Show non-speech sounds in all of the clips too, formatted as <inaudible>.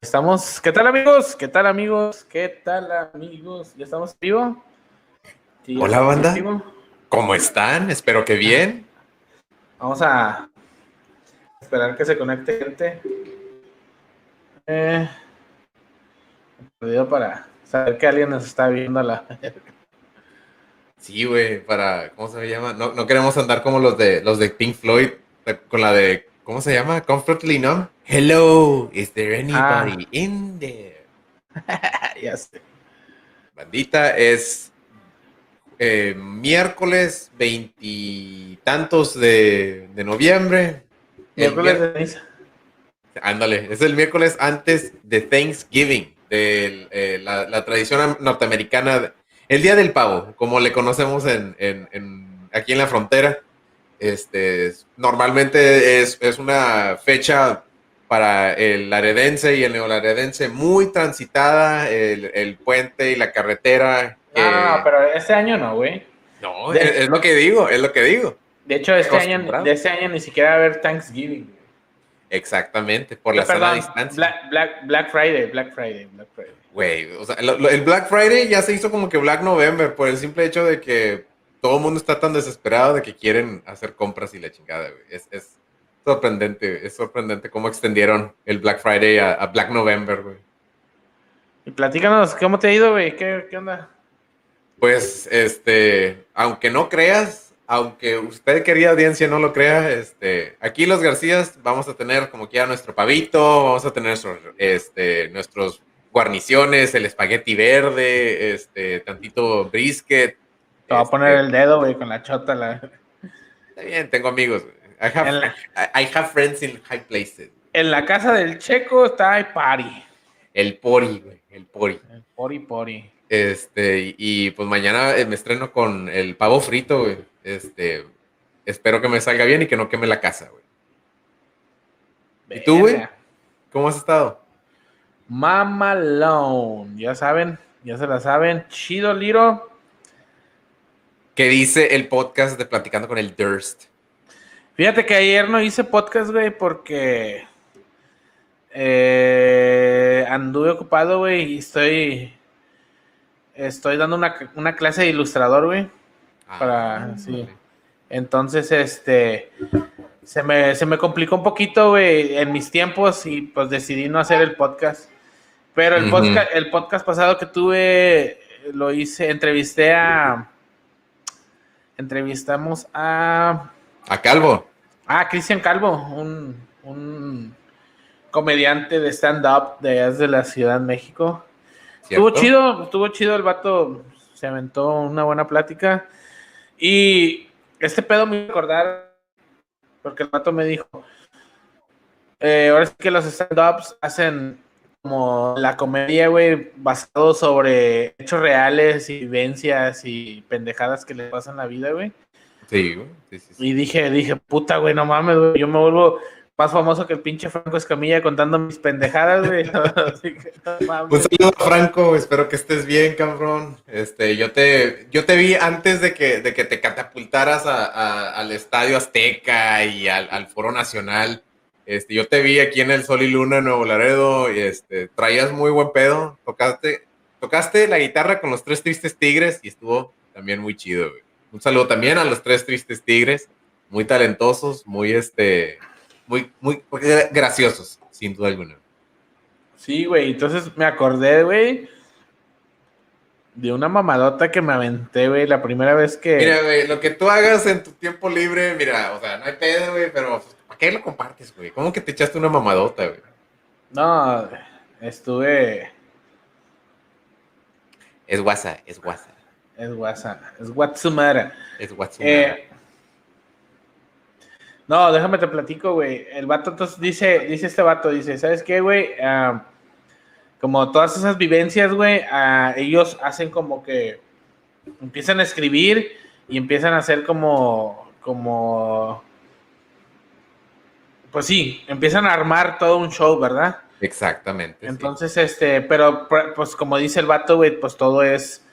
Estamos, ¿qué tal amigos? ¿Qué tal amigos? ¿Qué tal amigos? ¿Ya estamos vivo? Hola banda. ¿Cómo están? Espero que bien. Vamos a esperar que se conecte gente. Eh, para saber que alguien nos está viendo la. Sí, güey, para, ¿cómo se llama? No, no queremos andar como los de los de Pink Floyd, con la de, ¿cómo se llama? Comfortably Numb. Hello, is there anybody ah. in there? <laughs> ya sé. Bandita, es eh, miércoles veintitantos de, de noviembre. Miércoles de misa. Ándale, es el miércoles antes de Thanksgiving, de eh, la, tradición norteamericana, el Día del Pavo, como le conocemos en, aquí en la frontera. Este, normalmente es, una fecha para el laredense y el neolaredense muy transitada, el, puente y la carretera. Ah, pero este año no, güey. No, es, lo que digo, es lo que digo. De hecho, este año, de este año ni siquiera va a haber Thanksgiving. Exactamente, por la sana distancia. Black, Friday, Black Friday, Black Friday. Güey, o sea, el Black Friday ya se hizo como que Black November por el simple hecho de que todo el mundo está tan desesperado de que quieren hacer compras y la chingada, güey. Es, es sorprendente, es sorprendente cómo extendieron el Black Friday a, Black November, güey. Y platícanos, ¿cómo te ha ido, güey? ¿Qué, ¿Qué onda? Pues, este, aunque no creas, aunque usted, querida audiencia, no lo crea, este, aquí los Garcías vamos a tener como quiera nuestro pavito, vamos a tener nuestros, este, nuestros guarniciones, el espagueti verde, este, tantito brisket. Te voy a poner este, el dedo, güey, con la chota. La... Está bien, tengo amigos. I have, I have friends in high places. En la casa del checo está el party. El pori, güey, el pori. El pori pori. Este, y pues mañana eh, me estreno con el pavo frito, güey. Este, espero que me salga bien y que no queme la casa, güey. ¿Y tú, güey? ¿Cómo has estado? Mamalone, ya saben, ya se la saben. Chido, Liro. ¿Qué dice el podcast de Platicando con el Durst? Fíjate que ayer no hice podcast, güey, porque eh, anduve ocupado, güey, y estoy, estoy dando una, una clase de ilustrador, güey. Ah, para, sí. Entonces, este, se me, se me complicó un poquito, güey, en mis tiempos y pues decidí no hacer el podcast. Pero el, podcast, el podcast pasado que tuve, lo hice, entrevisté a, entrevistamos a... A Calvo. Ah, Cristian Calvo, un, un comediante de stand-up de, de la Ciudad de México. Estuvo chido, estuvo chido el vato, se aventó una buena plática. Y este pedo me iba a acordar, porque el vato me dijo, eh, ahora es que los stand-ups hacen como la comedia, güey, basado sobre hechos reales y vivencias y pendejadas que le pasan en la vida, güey. Sí, güey. Y dije, dije, puta, güey, no mames, güey, yo me vuelvo más famoso que el pinche Franco Escamilla contando mis pendejadas, güey. <laughs> Un saludo, Franco, espero que estés bien, cabrón. Este, yo te, yo te vi antes de que, de que te catapultaras al Estadio Azteca y al, Foro Nacional. Este, yo te vi aquí en el Sol y Luna, Nuevo Laredo, y este, traías muy buen pedo. Tocaste, tocaste la guitarra con los tres tristes tigres y estuvo también muy chido, güey. Un saludo también a los tres tristes tigres, muy talentosos, muy este muy, muy graciosos, sin duda alguna. Sí, güey, entonces me acordé, güey, de una mamadota que me aventé, güey, la primera vez que... Mira, güey, lo que tú hagas en tu tiempo libre, mira, o sea, no hay pedo, güey, pero ¿para qué lo compartes, güey? ¿Cómo que te echaste una mamadota, güey? No, estuve... Es WhatsApp, es WhatsApp. Es WhatsApp, es WhatsApp. Es WhatsApp. Eh, no, déjame te platico, güey. El vato entonces dice, dice este vato, dice, ¿sabes qué, güey? Ah, como todas esas vivencias, güey, ah, ellos hacen como que empiezan a escribir y empiezan a hacer como, como, pues sí, empiezan a armar todo un show, ¿verdad? Exactamente. Entonces, este, pero pues como dice el vato, güey, pues todo es,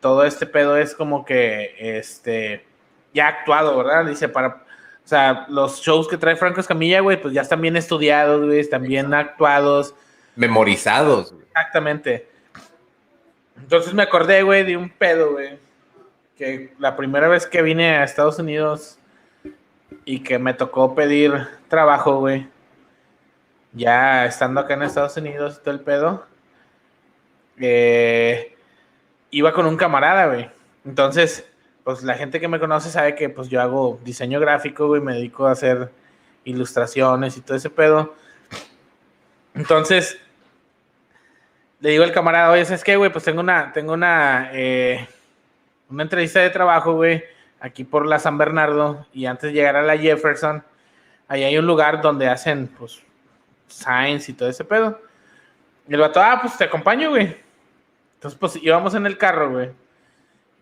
todo este pedo es como que, este, ya actuado, ¿verdad? Dice, para O sea, los shows que trae Franco Escamilla, güey, pues ya están bien estudiados, güey, están bien actuados. Memorizados, güey. Exactamente. Entonces me acordé, güey, de un pedo, güey. Que la primera vez que vine a Estados Unidos y que me tocó pedir trabajo, güey. Ya estando acá en Estados Unidos, todo el pedo. Eh, iba con un camarada, güey. Entonces, pues la gente que me conoce sabe que pues yo hago diseño gráfico, güey, me dedico a hacer ilustraciones y todo ese pedo. Entonces, le digo al camarada, oye, ¿sabes qué, güey? Pues tengo una, tengo una, eh, una entrevista de trabajo, güey, aquí por la San Bernardo, y antes de llegar a la Jefferson, ahí hay un lugar donde hacen, pues, science y todo ese pedo. Y el vato, ah, pues te acompaño, güey. Entonces, pues íbamos en el carro, güey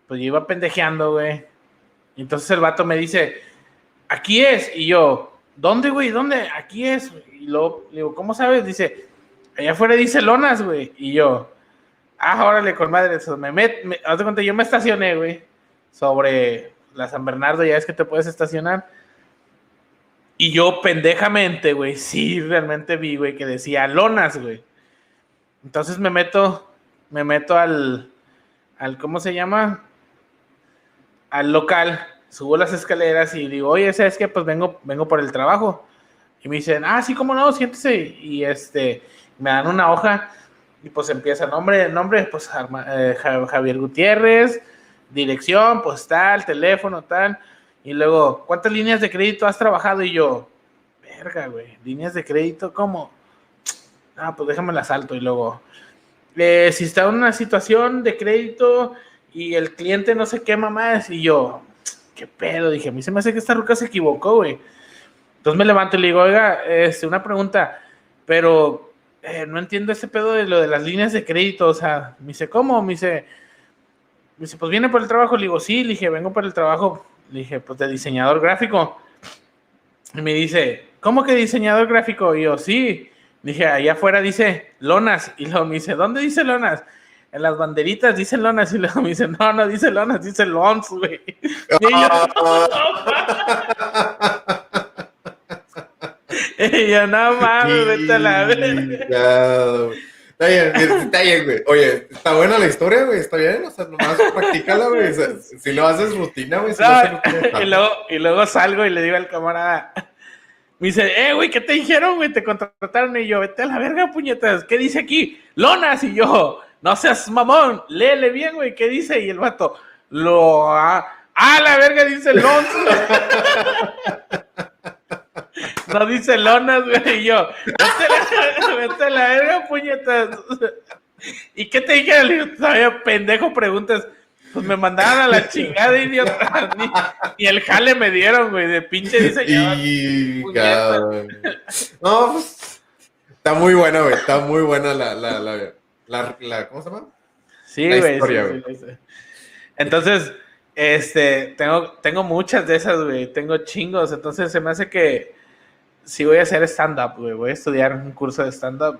pues yo iba pendejeando, güey. Y entonces el vato me dice, aquí es. Y yo, ¿dónde, güey? ¿Dónde? Aquí es. Y luego digo, ¿cómo sabes? Dice, allá afuera dice lonas, güey. Y yo, ah, órale, con madre. Eso, me met, me, haz de cuenta, yo me estacioné, güey, sobre la San Bernardo, ya es que te puedes estacionar. Y yo pendejamente, güey, sí, realmente vi, güey, que decía lonas, güey. Entonces me meto, me meto al, al, ¿cómo se llama? al local, subo las escaleras y digo, oye, ¿sabes qué? Pues vengo, vengo por el trabajo. Y me dicen, ah, sí, cómo no, siéntese. Y este, me dan una hoja y pues empieza nombre, nombre, pues eh, Javier Gutiérrez, dirección, pues tal, teléfono, tal. Y luego, ¿cuántas líneas de crédito has trabajado? Y yo, verga, güey, líneas de crédito, ¿cómo? <tsk> Ah, pues déjame la salto. Y luego, eh, si está en una situación de crédito y el cliente no se quema más. Y yo, <tsk> qué pedo, dije, a mí se me hace que esta ruca se equivocó, güey. Entonces me levanto y le digo, oiga, este, una pregunta, pero eh, no entiendo ese pedo de lo de las líneas de crédito, o sea, me dice, ¿cómo? Me dice, me dice, pues viene por el trabajo, le digo, sí, le dije, vengo por el trabajo, le dije, pues de diseñador gráfico. Y me dice, ¿cómo que diseñador gráfico? Y yo, sí. Dije, allá afuera dice lonas. Y luego me dice, ¿dónde dice lonas? en las banderitas dicen lonas y luego me dicen, no, no dice lonas, dice lons, güey. Y yo, <laughs> <laughs> no mames, vete a la verga. Está bien, está bien, güey. Oye, está buena la historia, güey. Está bien, o sea, nomás practícala, güey. si lo haces rutina, güey. y, luego, y luego salgo y le digo al camarada, me dice, eh, güey, ¿qué te dijeron, güey? Te contrataron y yo, vete a la verga, puñetas. ¿Qué dice aquí? Lonas. Y yo, no seas mamón, léele bien, güey, ¿qué dice? Y el vato, lo... ¡Ah, la verga! Dice Lons. <laughs> no dice lonas, güey. Y yo, vete a la, verga, puñetas. ¿Y qué te dije? Le todavía pendejo preguntas. Pues me mandaron a la chingada, idiota. y el jale me dieron, güey, de pinche diseñador. Y, no, pues, está muy buena, güey. Está muy buena la, la, la, la, la, ¿Cómo se llama? Sí, güey. entonces, este, tengo, tengo muchas de esas, güey. Tengo chingos. Entonces, se me hace que si voy a hacer stand-up, güey. Voy a estudiar un curso de stand-up.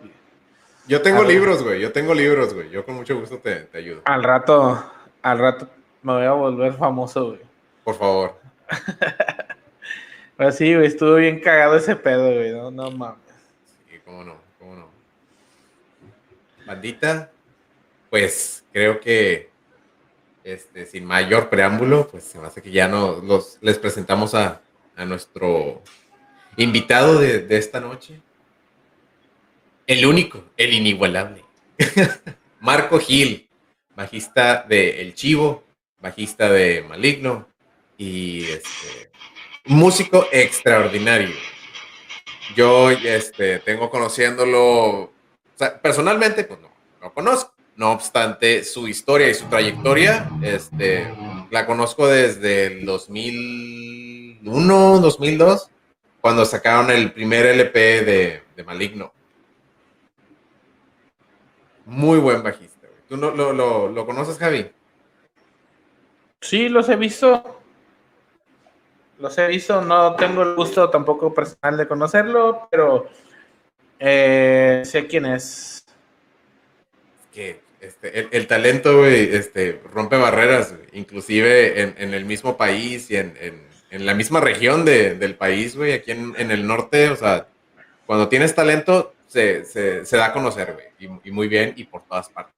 Yo tengo libros, güey. Yo tengo libros, güey. Yo con mucho gusto te, te, ayudo. Al rato, al rato me voy a volver famoso, güey. Por favor. <laughs> Pues sí, güey. Estuvo bien cagado ese pedo, güey. No, no mames. Sí, cómo no bandita, pues creo que este, sin mayor preámbulo, pues se me hace que ya no los, les presentamos a, nuestro invitado de, esta noche. El único, el inigualable. <laughs> Marco Gil, bajista de El Chivo, bajista de Maligno y este, músico extraordinario. Yo este, tengo conociéndolo personalmente, pues no, no conozco. No obstante, su historia y su trayectoria, este, la conozco desde el 2001, 2002, cuando sacaron el primer LP de, Maligno. Muy buen bajista. ¿Tú no, lo, lo, lo conoces, Javi? Sí, los he visto. Los he visto, no tengo el gusto tampoco personal de conocerlo, pero eh, sé quién es. Que este, el, talento, güey, este, rompe barreras, inclusive en, el mismo país y en, en la misma región del país, güey, aquí en, el norte, o sea, cuando tienes talento, se, da a conocer, güey, y, muy bien y por todas partes.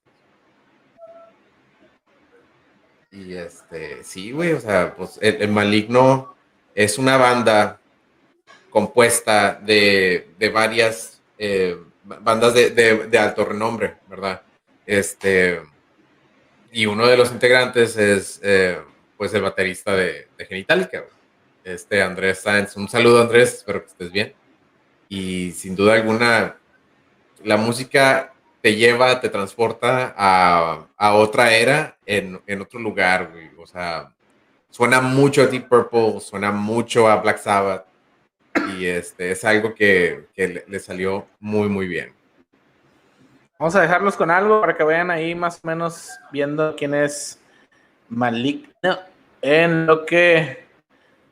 Y este, sí, güey, o sea, pues el, Maligno es una banda compuesta de, varias eh, bandas de, alto renombre, ¿verdad? Este, y uno de los integrantes es, eh, pues, el baterista de, de Genitalica, este Andrés Sáenz. Un saludo, Andrés, espero que estés bien. Y sin duda alguna, la música te lleva, te transporta a, otra era en, otro lugar, güey. O sea, suena mucho a Deep Purple, suena mucho a Black Sabbath. Y este es algo que, le, salió muy, muy bien. Vamos a dejarlos con algo para que vayan ahí más o menos viendo quién es Maligno en lo que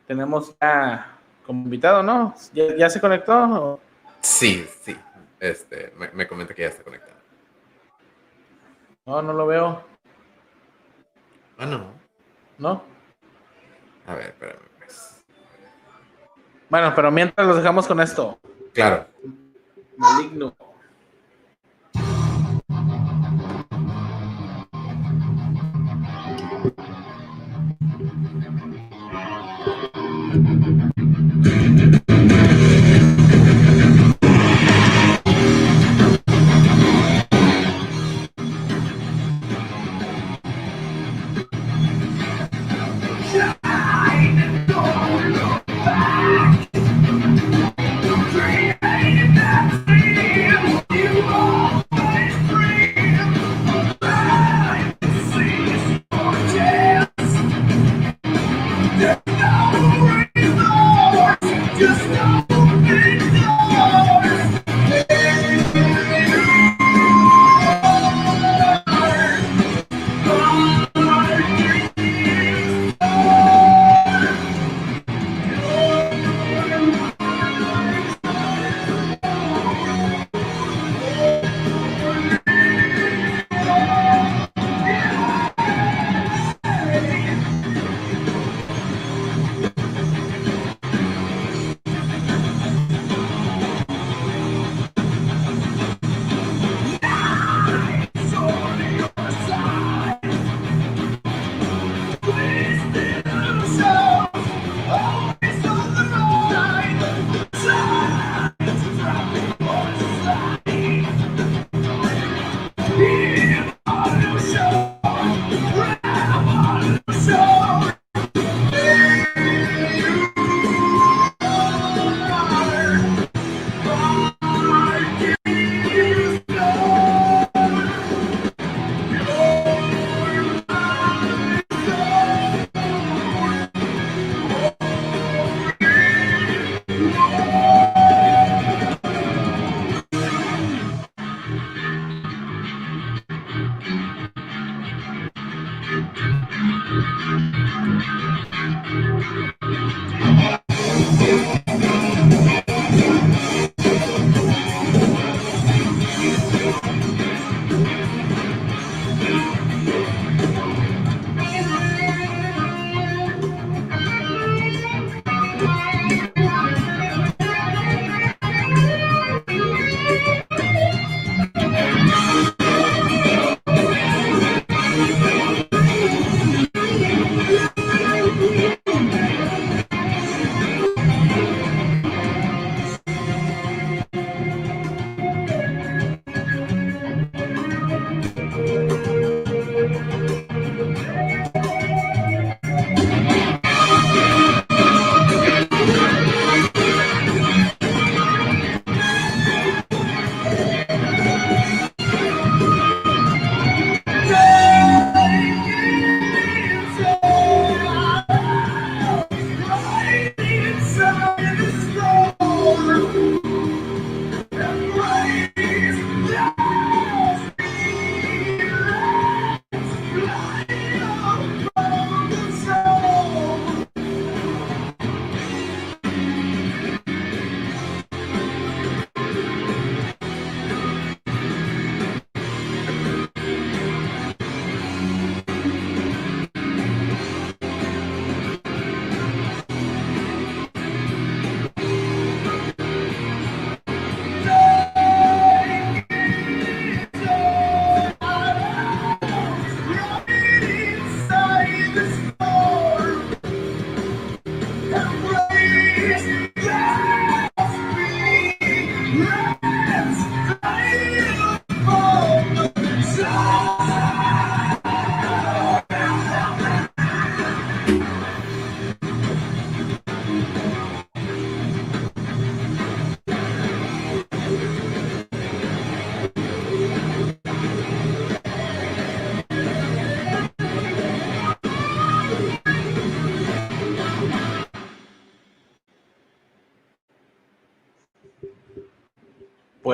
tenemos ya como invitado, ¿no? ¿Ya, se conectó? Sí, sí. Este, me, me comenta que ya está conectado. No, no lo veo. Ah, no. ¿No? A ver, espérame. Pues. Bueno, pero mientras los dejamos con esto. Claro. Maligno.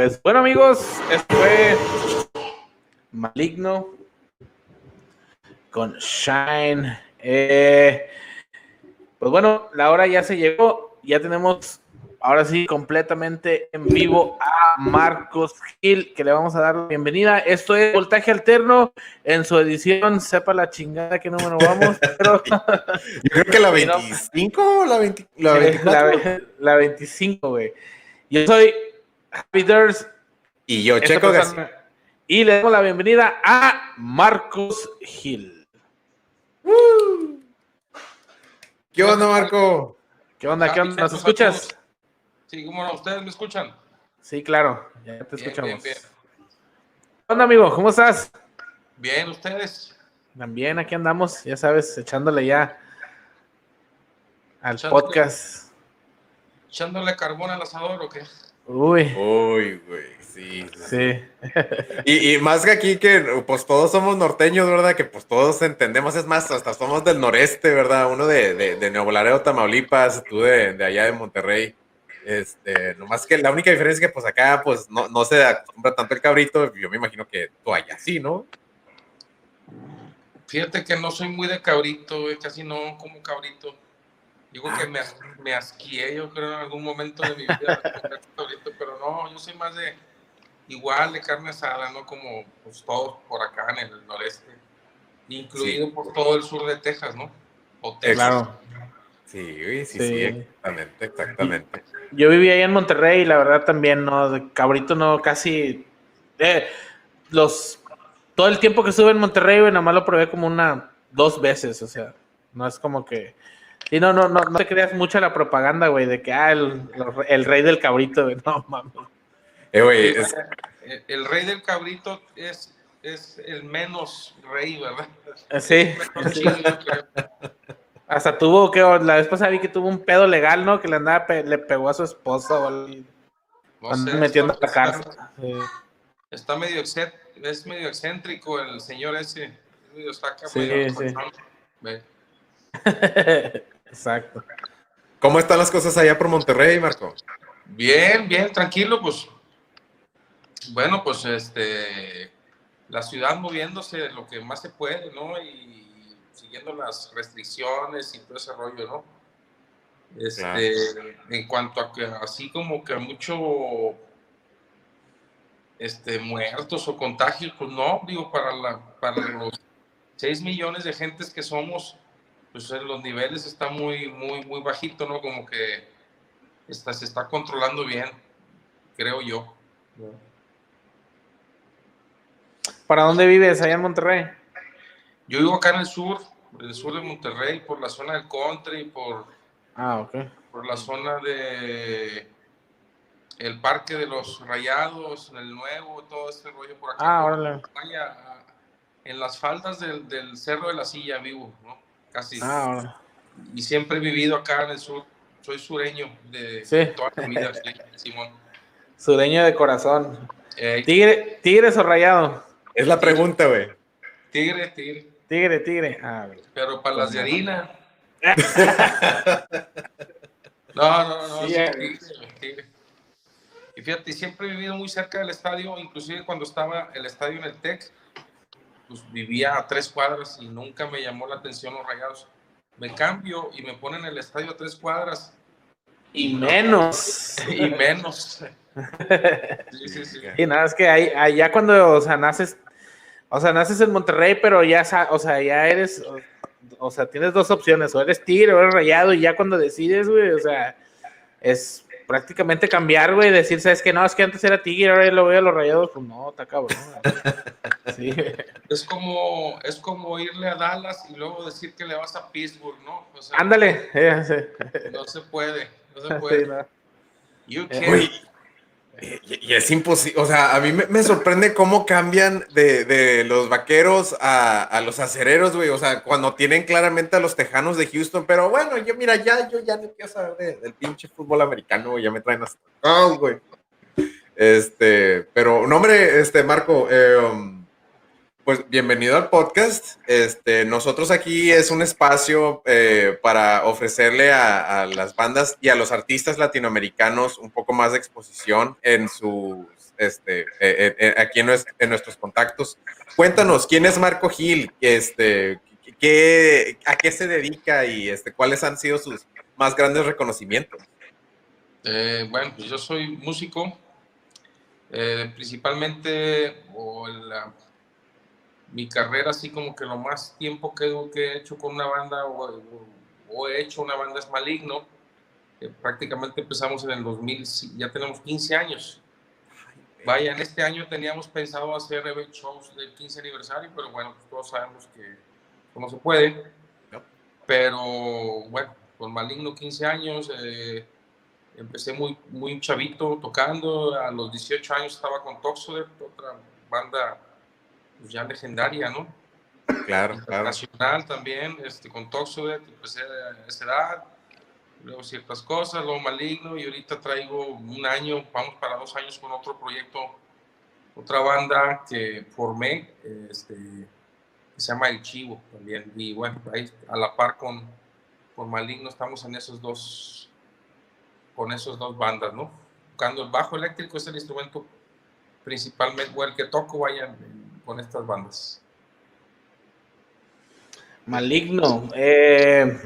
Pues bueno amigos, esto fue Maligno con Shine. Eh, pues bueno, la hora ya se llegó, ya tenemos ahora sí completamente en vivo a Marcos Gil, que le vamos a dar la bienvenida. Esto es Voltaje Alterno en su edición, sepa la chingada que número vamos, pero... <laughs> Yo creo que la <laughs> 25 o la, 20, la, 24. <laughs> la 25, güey. Yo soy Peters. Y yo, Checo Y le damos la bienvenida a Marcos Gil. ¿Qué onda, Marco? ¿Qué onda? ¿Qué onda? ¿Nos escuchas? Sí, ¿cómo no? ¿Ustedes me escuchan? Sí, claro, ya te escuchamos. ¿Qué onda, amigo? ¿Cómo estás? Bien, ¿ustedes? También aquí andamos, ya sabes, echándole ya al podcast. ¿Echándole carbón al asador o qué? Uy. Uy, güey, sí. Sí. Y, más que aquí que pues todos somos norteños, ¿verdad? Que pues todos entendemos, es más, hasta somos del noreste, ¿verdad? Uno de, de, Nuevo Laredo, Tamaulipas, tú de, de, allá de Monterrey. Este, nomás que la única diferencia es que pues acá pues no, no se acostumbra tanto el cabrito, yo me imagino que tú allá sí, ¿no? Fíjate que no soy muy de cabrito, güey, casi no como cabrito. Digo que me, me asquié, yo creo, en algún momento de mi vida, <laughs> pero no, yo soy más de igual de carne asada, ¿no? Como pues, todos por acá en el noreste, incluido por todo el sur de Texas, ¿no? O Texas. Claro. Sí, sí, sí, exactamente, exactamente. Yo viví ahí en Monterrey y la verdad también, ¿no? De cabrito no, casi... Eh, los... Todo el tiempo que estuve en Monterrey, nada más lo probé como una, dos veces, o sea, no es como que y no, no, no, no te creas mucho la propaganda, güey, de que, ah, el, rey del cabrito, güey, no mames. Eh, el, rey del cabrito es, es el menos rey, ¿verdad? Eh, sí. Hasta tuvo que, la vez pasada vi que tuvo un pedo legal, ¿no? Que le andaba, le pegó a su esposa o. No metiendo a la cárcel. Está medio, es medio excéntrico el señor ese. Está acá sí, sí. <laughs> Exacto. ¿Cómo están las cosas allá por Monterrey, Marco? Bien, bien, tranquilo, pues. Bueno, pues este, la ciudad moviéndose lo que más se puede, ¿no? Y siguiendo las restricciones y todo ese rollo, ¿no? Este, en cuanto a que así como que mucho este, muertos o contagios, pues no, digo, para, la, para los 6 millones de gentes que somos, pues los niveles están muy, muy, muy bajito, ¿no? Como que está, se está controlando bien, creo yo. ¿Para dónde vives? ¿Allá en Monterrey? Yo vivo acá en el sur, en el sur de Monterrey, por la zona del country, por, ah, por la zona de el parque de los rayados, el nuevo, todo este rollo por acá. Ah, órale. En las faldas del, del Cerro de la Silla vivo, ¿no? Casi. Ah, y siempre he vivido acá en el sur. Soy sureño de toda mi vida, Simón. Sureño de corazón. tigre, ¿Tigres o rayado? Es la pregunta, güey. Tigre, tigre. Tigre, tigre. Ah, Pero para las de harina. <laughs> no, no, no. tigre, tigre. Y fíjate, siempre he vivido muy cerca del estadio, inclusive cuando estaba el estadio en el TEC, pues vivía a tres cuadras y nunca me llamó la atención los rayados. Me cambio y me ponen el estadio a tres cuadras. Y menos. <laughs> y menos. <laughs> Sí, sí, sí. Y nada, es que allá cuando, o sea, naces, o sea, naces en Monterrey, pero ya, o sea, ya eres, o, sea, tienes dos opciones, o eres tigre o eres rayado, y ya cuando decides, güey, o sea, es prácticamente cambiar, güey, decir, ¿sabes que No, es que antes era Tigre, ahora lo veo a los rayados, pues no, está cabrón. <laughs> sí. Es como, es como irle a Dallas y luego decir que le vas a Pittsburgh, ¿no? Ándale. No se puede, no se <laughs> puede. you eh, es imposible, o sea, a mí me, sorprende cómo cambian de, los vaqueros a, los acereros, güey. O sea, cuando tienen claramente a los tejanos de Houston, pero bueno, yo mira, ya, yo ya no quiero saber del pinche fútbol americano, ya me traen hasta. Oh, güey. Este, pero, no, hombre, este, Marco, eh, um, pues bienvenido al podcast. Este, nosotros aquí es un espacio eh, para ofrecerle a, las bandas y a los artistas latinoamericanos un poco más de exposición en sus, este, eh, eh, aquí en, nuestros contactos. Cuéntanos, ¿quién es Marco Gil? Este, ¿qué, ¿A qué se dedica y este, cuáles han sido sus más grandes reconocimientos? bueno, pues yo soy músico, principalmente o la mi carrera, así como que lo más tiempo que, he hecho con una banda o, he hecho una banda es Maligno. prácticamente empezamos en el 2000, ya tenemos 15 años. Vaya, en este año teníamos pensado hacer shows del 15 aniversario, pero bueno, pues todos sabemos que no se puede. Pero bueno, con Maligno 15 años, eh, empecé muy, muy chavito tocando. A los 18 años estaba con Toxoder, otra banda pues, ya legendaria, ¿no? Claro, claro. Nacional también, este, con Toxodet, empecé a esa edad, luego ciertas cosas, luego Maligno, y ahorita traigo un año, vamos para dos años con otro proyecto, otra banda que formé, este, que se llama El Chivo también, y bueno, ahí a la par con, con Maligno estamos en esos dos, con esos dos bandas, ¿no? Tocando el bajo eléctrico es el instrumento principalmente, o el que toco, vaya, con estas bandas? Maligno. Eh,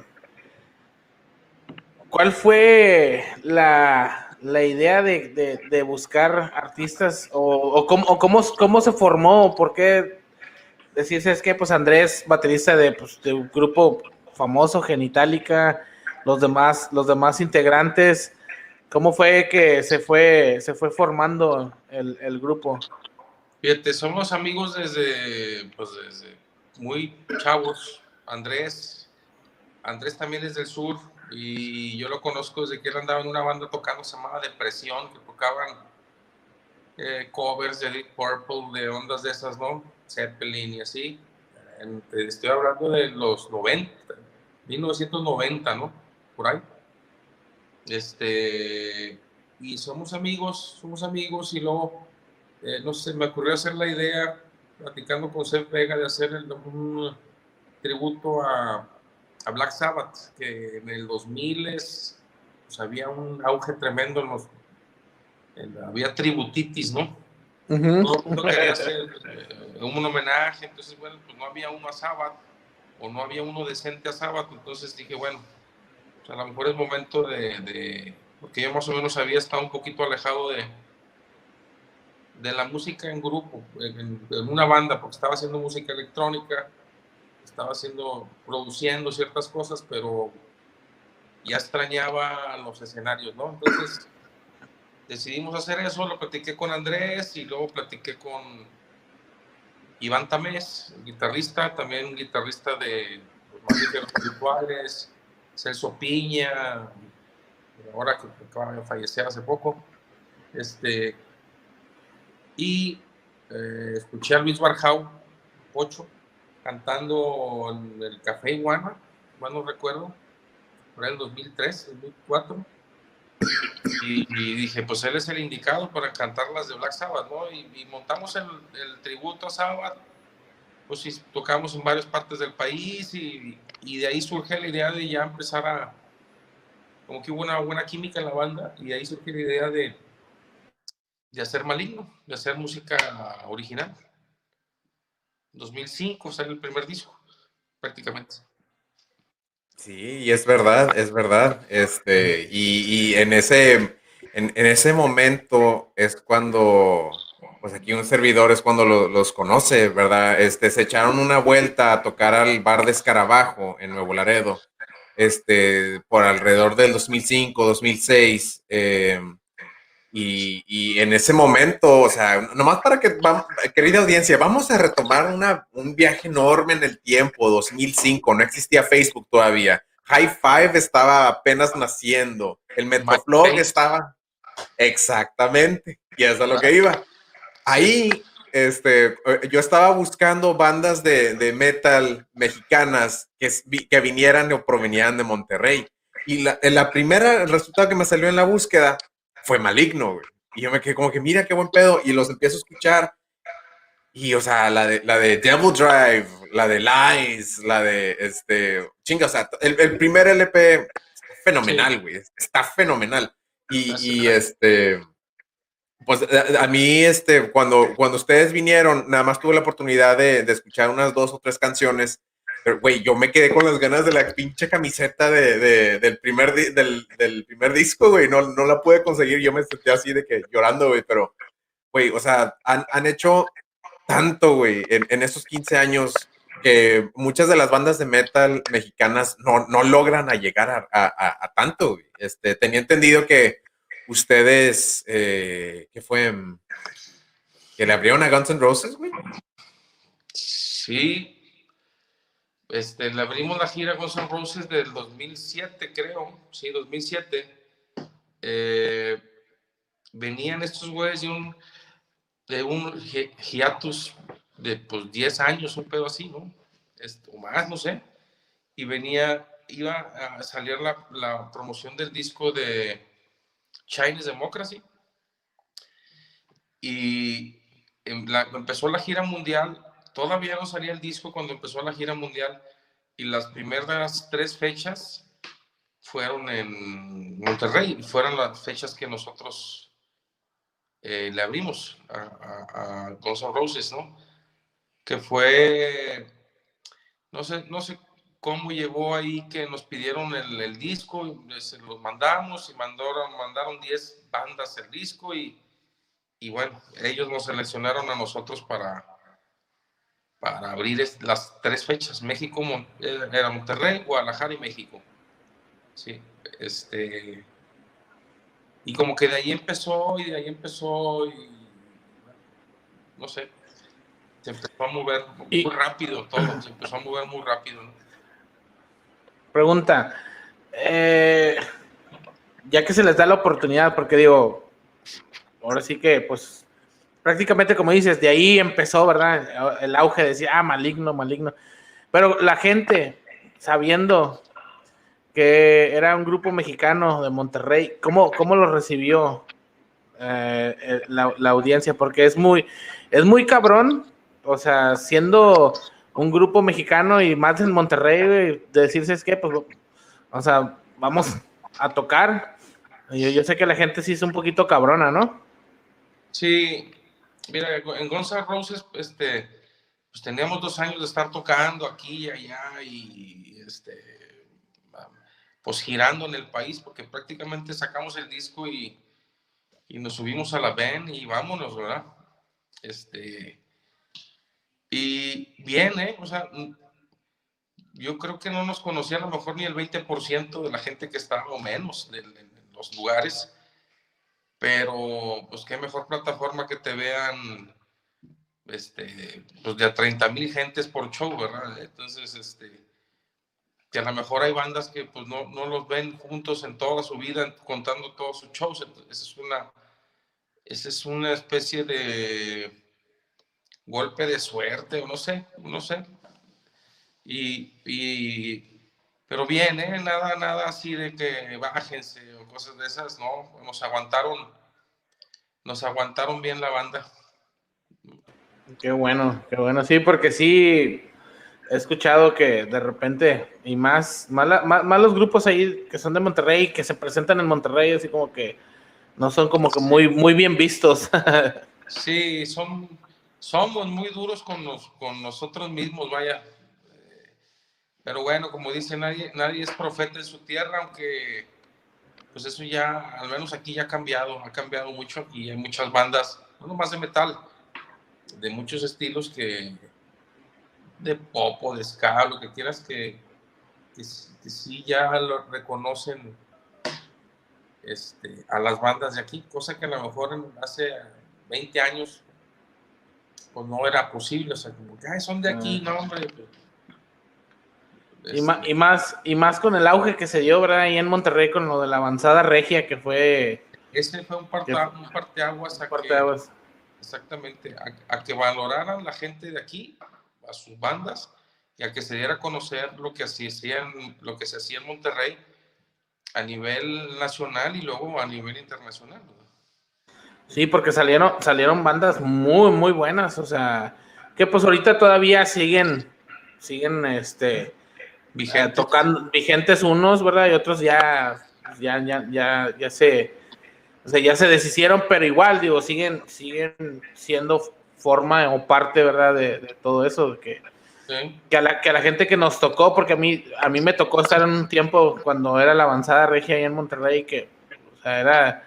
¿Cuál fue la, idea de, buscar artistas o, cómo, cómo, se formó? ¿Por qué decirse es que pues Andrés, baterista de, pues, de un grupo famoso, Genitalica, los demás, los demás integrantes, ¿cómo fue que se fue, se fue formando el, el grupo? Fíjate, somos amigos desde, pues desde muy chavos. Andrés, Andrés también es del sur y yo lo conozco desde que él andaba en una banda tocando, se llamaba Depresión, que tocaban eh, covers de Deep Purple, de ondas de esas, ¿no? Zeppelin y así. estoy hablando de los 90, 1990, ¿no? Por ahí. Este, y somos amigos, somos amigos y luego eh, no sé, me ocurrió hacer la idea, platicando con Seth Vega, de hacer un tributo a, a, Black Sabbath, que en el 2000 es, pues, había un auge tremendo en los... había tributitis, ¿no? no, quería hacer eh, un homenaje, entonces, bueno, pues no había uno a Sabbath, o no había uno decente a Sabbath, entonces dije, bueno, pues, a lo mejor es momento de, de porque yo más o menos había estado un poquito alejado de de la música en grupo, en, una banda, porque estaba haciendo música electrónica, estaba haciendo, produciendo ciertas cosas, pero ya extrañaba los escenarios, ¿no? Entonces decidimos hacer eso, lo platiqué con Andrés y luego platiqué con Iván Tamés, guitarrista, también guitarrista de los mamíferos virtuales, Celso Piña, ahora que acaba de fallecer hace poco, este, y eh, escuché a Luis Barjau, Ocho, cantando en el Café Iguana, mal no recuerdo, por el 2003, 2004. Y, dije, pues él es el indicado para cantar las de Black Sabbath, ¿no? Y, montamos el, tributo a Sabbath, pues sí, tocamos en varias partes del país y, y, de ahí surge la idea de ya empezar a, como que hubo una buena química en la banda y de ahí surge la idea de, de hacer maligno, de hacer música original. 2005 sale el primer disco, prácticamente. Sí, y es verdad, es verdad. Este, y, en ese, en, ese momento es cuando, pues aquí un servidor es cuando los conoce, ¿verdad? Este, se echaron una vuelta a tocar al bar de Escarabajo en Nuevo Laredo, este, por alrededor del 2005, 2006. Eh, y, en ese momento, o sea, nomás para que, querida audiencia, vamos a retomar una, un viaje enorme en el tiempo, 2005, no existía Facebook todavía. High Five estaba apenas naciendo, el Metroflog estaba, Exactamente, y eso es lo que iba. Ahí, este, yo estaba buscando bandas de, metal mexicanas que, que vinieran o provenían de Monterrey. Y la, la primera resultado que me salió en la búsqueda fue Maligno, güey. Y yo me quedé como que, mira qué buen pedo. Y los empiezo a escuchar. Y, o sea, la de, la de Devil Drive, la de Lies, la de, este, chinga, o sea, el, primer LP, fenomenal, güey. Está fenomenal. Y, y, este, pues a, mí, este, cuando, cuando ustedes vinieron, nada más tuve la oportunidad de, de escuchar unas dos o tres canciones güey, yo me quedé con las ganas de la pinche camiseta de, del, primer del, del, primer disco, güey. No, no la pude conseguir. Yo me sentí así de que llorando, güey. Pero, güey, o sea, han, han hecho tanto, güey, en, en, estos 15 años que muchas de las bandas de metal mexicanas no, no logran llegar a, a, tanto. Este, tenía entendido que ustedes, eh, ¿qué fue? Que le abrieron a Guns N' Roses, güey. Sí, este, le abrimos la gira Guns N' Roses del 2007, creo. Sí, 2007. Eh, venían estos güeyes de un, de un hiatus de pues 10 años, un pedo así, ¿no? o más, no sé. Y venía, iba a salir la, la promoción del disco de Chinese Democracy. Y empezó la gira mundial Todavía no salía el disco cuando empezó la gira mundial y las primeras tres fechas fueron en Monterrey, fueron las fechas que nosotros eh, le abrimos a, a, Guns N' Roses, ¿no? Que fue, no sé, no sé cómo llegó ahí que nos pidieron el, disco, se los mandamos y mandaron, mandaron 10 bandas el disco y, y bueno, ellos nos seleccionaron a nosotros para, para abrir las tres fechas. México, era Monterrey, Guadalajara y México. Sí, este. Y como que de ahí empezó, y de ahí empezó, y. No sé. Se empezó a mover muy rápido todo, se empezó a mover muy rápido. Pregunta. Eh, ya que se les da la oportunidad, porque digo, ahora sí que, pues, prácticamente como dices, de ahí empezó, ¿verdad? El auge de decir, ah, maligno, maligno. Pero la gente, sabiendo que era un grupo mexicano de Monterrey, ¿cómo, cómo lo recibió eh, la, audiencia? Porque es muy, es muy cabrón, o sea, siendo un grupo mexicano y más en Monterrey, decirse es que, pues, o sea, vamos a tocar. Yo, yo sé que la gente sí es un poquito cabrona, ¿no? Sí, Mira, en Guns Roses, este, pues teníamos dos años de estar tocando aquí y allá y este, pues girando en el país, porque prácticamente sacamos el disco y, y nos subimos a la van y vámonos, ¿verdad? Este, y bien, ¿eh? O sea, yo creo que no nos conocía a lo mejor ni el 20% de la gente que estaba o menos en los lugares pero pues qué mejor plataforma que te vean este, pues de a 30 mil gentes por show, ¿verdad? Entonces, este, que a lo mejor hay bandas que pues no, no los ven juntos en toda su vida contando todos sus shows, entonces es una, esa es una especie de golpe de suerte, o no sé, no sé. Y, y pero bien, ¿eh? Nada, nada así de que bájense o cosas de esas, no, nos aguantaron, nos aguantaron bien la banda. Qué bueno, qué bueno, sí, porque sí he escuchado que de repente, y más, más, más, los grupos ahí que son de Monterrey, que se presentan en Monterrey, así como que no son como que muy, muy bien vistos. <laughs> sí, son, somos muy duros con, con nosotros mismos, vaya pero bueno, como dice, nadie, nadie es profeta en su tierra, aunque pues eso ya, al menos aquí ya ha cambiado, ha cambiado mucho y hay muchas bandas, no más de metal, de muchos estilos que, de pop o de ska, lo que quieras, que, que, sí ya lo reconocen este, a las bandas de aquí, cosa que a lo mejor hace 20 años pues no era posible, o sea, como que son de aquí, ah. no hombre, pues, y, más, y, más, y más con el auge que se dio, ¿verdad? Ahí en Monterrey con lo de la avanzada regia que fue ese fue un, parteaguas. A que, exactamente, a, que valoraran la gente de aquí, a sus bandas, y a que se diera a conocer lo que, hacían, lo que se hacía en Monterrey a nivel nacional y luego a nivel internacional. Sí, porque salieron, salieron bandas muy, muy buenas, o sea, que pues ahorita todavía siguen, siguen, este, vigentes. tocando, vigentes unos, ¿verdad? Y otros ya, ya, ya, ya, ya se, o sea, ya se deshicieron, pero igual, digo, siguen, siguen siendo forma o parte, ¿verdad? De, todo eso, que, que, a la, que a la gente que nos tocó, porque a mí, a mí me tocó estar en un tiempo cuando era la avanzada regia ahí en Monterrey, que, o sea, era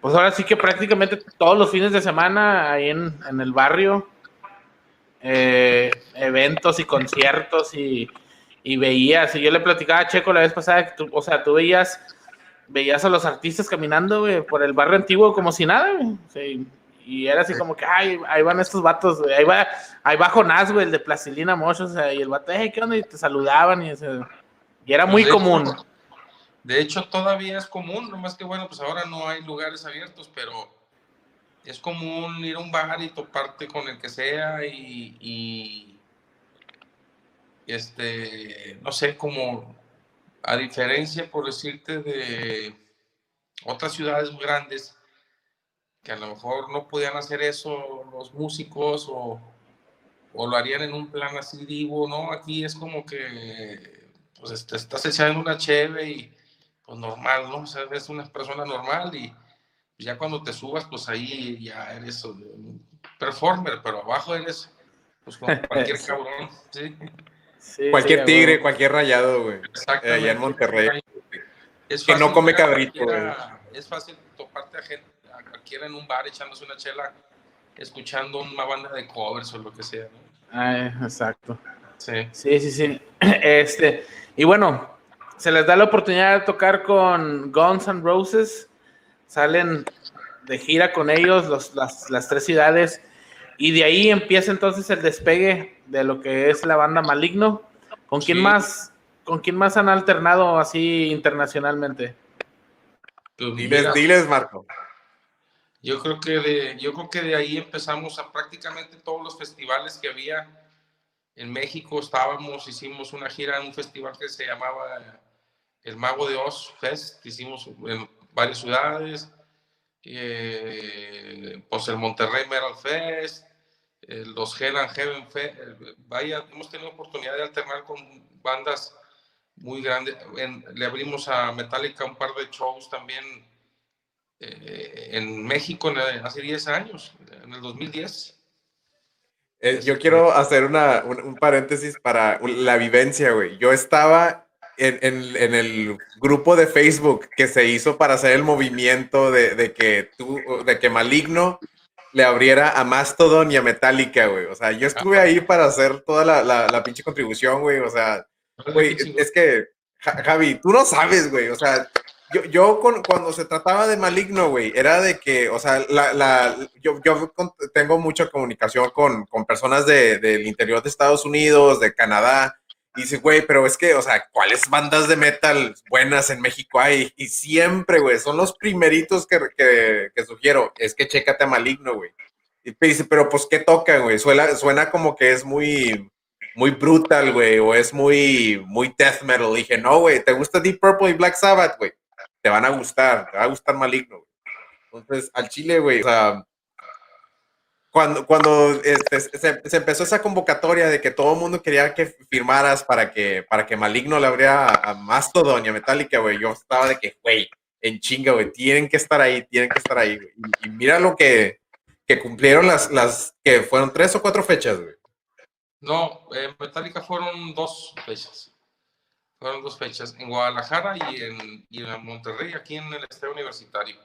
pues ahora sí que prácticamente todos los fines de semana ahí en, el barrio, eh, eventos y conciertos y, veías, y yo le platicaba a Checo la vez pasada, que o sea, tú veías, veías a los artistas caminando por el barrio antiguo como si nada, y era así como que, ay, ahí van estos vatos, ahí va, ahí va Jonás, güey, el de Plastilina Mosh, o sea, y el vato, hey, ¿qué onda? Y te saludaban, y, y era muy común. De hecho, todavía es común, nomás que bueno, pues ahora no hay lugares abiertos, pero es común ir a un bar y toparte con el que sea y, este, no sé, como a diferencia, por decirte, de otras ciudades muy grandes, que a lo mejor no podían hacer eso los músicos o, o lo harían en un plan así vivo, ¿no? Aquí es como que pues este, estás echando una cheve y pues normal, ¿no? O sea, eres una persona normal y ya cuando te subas, pues ahí ya eres un performer, pero abajo eres pues como cualquier <laughs> cabrón, ¿sí? Cualquier tigre, cualquier rayado, güey. Exacto. allá en Monterrey. Es que no come cabrito, güey. Es fácil toparte a gente, a cualquiera en un bar echándose una chela, escuchando una banda de covers o lo que sea, ¿no? Ah, exacto. Sí. Sí, sí, sí. <clears throat> Este, y bueno, se les da la oportunidad de tocar con Guns N' Roses. Salen de gira con ellos las, tres ciudades. Y de ahí empieza entonces el despegue de lo que es la banda Maligno. ¿Con quién más? ¿Con quién más han alternado así internacionalmente? Pues diles, Marco. Yo creo que de, yo creo que de ahí empezamos a prácticamente todos los festivales que había en México. Estábamos, hicimos una gira en un festival que se llamaba el Mago de Oz Fest, hicimos en varias ciudades, eh, pues el Monterrey Metal Fest, los Hell and Heaven Fest, vaya, hemos tenido oportunidad de alternar con bandas muy grandes, le abrimos a Metallica un par de shows también eh, en México hace 10 años, en el 2010. Eh, yo quiero hacer una, un, paréntesis para la vivencia, güey. Yo estaba en, el grupo de Facebook que se hizo para hacer el movimiento de, que tú, de que Maligno le abriera a Mastodon y a Metallica, güey. O sea, yo estuve ahí para hacer toda la, pinche contribución, güey. O sea, güey, es que, Javi, tú no sabes, güey. O sea, yo, yo cuando se trataba de Maligno, güey, era de que, o sea, la, yo, yo tengo mucha comunicación con, con personas del interior de Estados Unidos, de Canadá, dice, güey, pero es que, o sea, ¿cuáles bandas de metal buenas en México hay? Y siempre, güey, son los primeritos que, que, sugiero. Es que chécate a Maligno, güey. Y dice, pero pues, ¿qué toca, güey? Suena, suena como que es muy, muy brutal, güey, o es muy, muy death metal. dije, no, güey, ¿te gusta Deep Purple y Black Sabbath, güey? Te van a gustar, te va a gustar Maligno, güey. Entonces, al chile, güey, o sea, cuando, cuando este, se, empezó esa convocatoria de que todo el mundo quería que firmaras para que, para que Maligno le abriera a, Mastodon a Metallica, güey, yo estaba de que, güey, en chinga, güey, tienen que estar ahí, tienen que estar ahí. Y, mira lo que, que cumplieron las, las, que fueron tres o cuatro fechas, güey. No, en Metallica fueron dos fechas. Fueron dos fechas, en Guadalajara y en, y en Monterrey, aquí en el Estadio Universitario.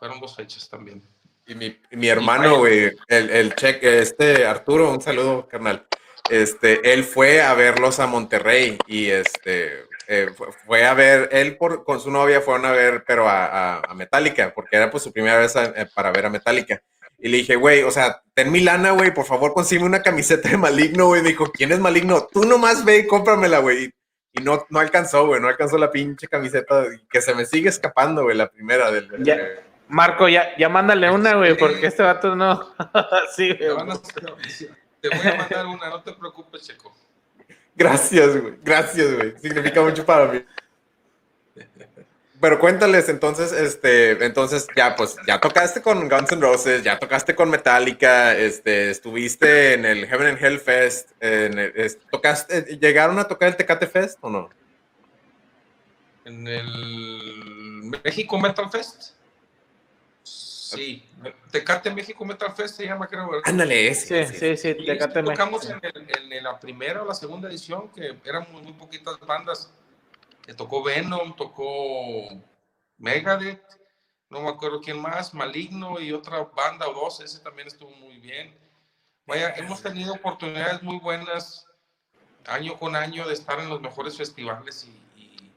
Fueron dos fechas también. Y mi, mi hermano, güey, el, el cheque, este Arturo, un saludo, carnal. Este, él fue a verlos a Monterrey y este, eh, fue a ver, él por, con su novia fueron a ver, pero a, a, Metallica, porque era pues su primera vez eh, para ver a Metallica. Y le dije, güey, o sea, ten mi lana, güey, por favor, consigue una camiseta de Maligno, güey. Me dijo, ¿quién es Maligno? Tú nomás ve y cómpramela, güey. y no, no alcanzó, güey, no alcanzó la pinche camiseta que se me sigue escapando, güey, la primera del... Marco, ya, ya mándale una, güey, porque este vato no. <laughs> sí, güey. Te voy a mandar una, no te preocupes, Checo. Gracias, güey. Gracias, güey. Significa mucho para mí. Pero cuéntales, entonces, este, entonces ya, pues, ya tocaste con Guns N' Roses, ya tocaste con Metallica, este, estuviste en el Heaven and Hell Fest, en tocaste, ¿llegaron a tocar el Tecate Fest o no? En el México Metal Fest. Sí, Tecate México Metal Fest se llama, creo. Ándale, sí, sí, sí, Tecate Tocamos en, en, la primera o la segunda edición, que eran muy, muy poquitas bandas que tocó Venom, tocó Megadeth, no me acuerdo quién más, Maligno y otra banda o dos, ese también estuvo muy bien. Vaya, hemos tenido oportunidades muy buenas año con año de estar en los mejores festivales y,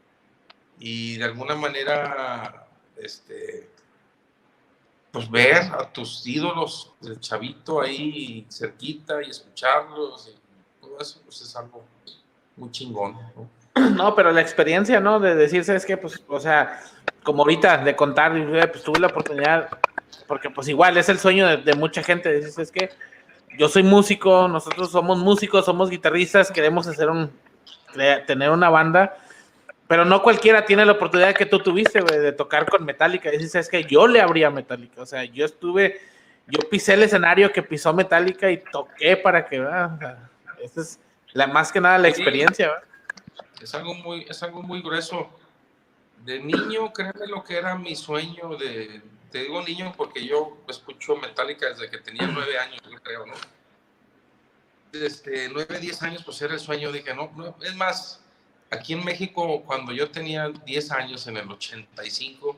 y, de alguna manera, este, pues ver a tus ídolos del chavito ahí cerquita y escucharlos y todo eso, pues es algo muy chingón, ¿no? <clears throat> No, pero la experiencia, ¿no? De decirse es que, pues, o sea, como ahorita, de contar, pues tuve la oportunidad, porque pues igual es el sueño de, mucha gente, decirse es que yo soy músico, nosotros somos músicos, somos guitarristas, queremos hacer un, tener una banda, pero no cualquiera tiene la oportunidad que tú tuviste, güey, de tocar con Metallica. Dices, es que yo le abría Metallica, o sea, yo estuve, yo pisé el escenario que pisó Metallica y toqué para que, ¿verdad? esa es la, más que nada la experiencia, ¿verdad? es algo muy, es algo muy grueso. De niño, créeme lo que era mi sueño de, te digo niño porque yo escucho Metallica desde que tenía nueve años, yo creo, ¿no? Desde nueve, diez años, pues era el sueño, dije, no, no, es más, aquí en México, cuando yo tenía diez años, en el 85,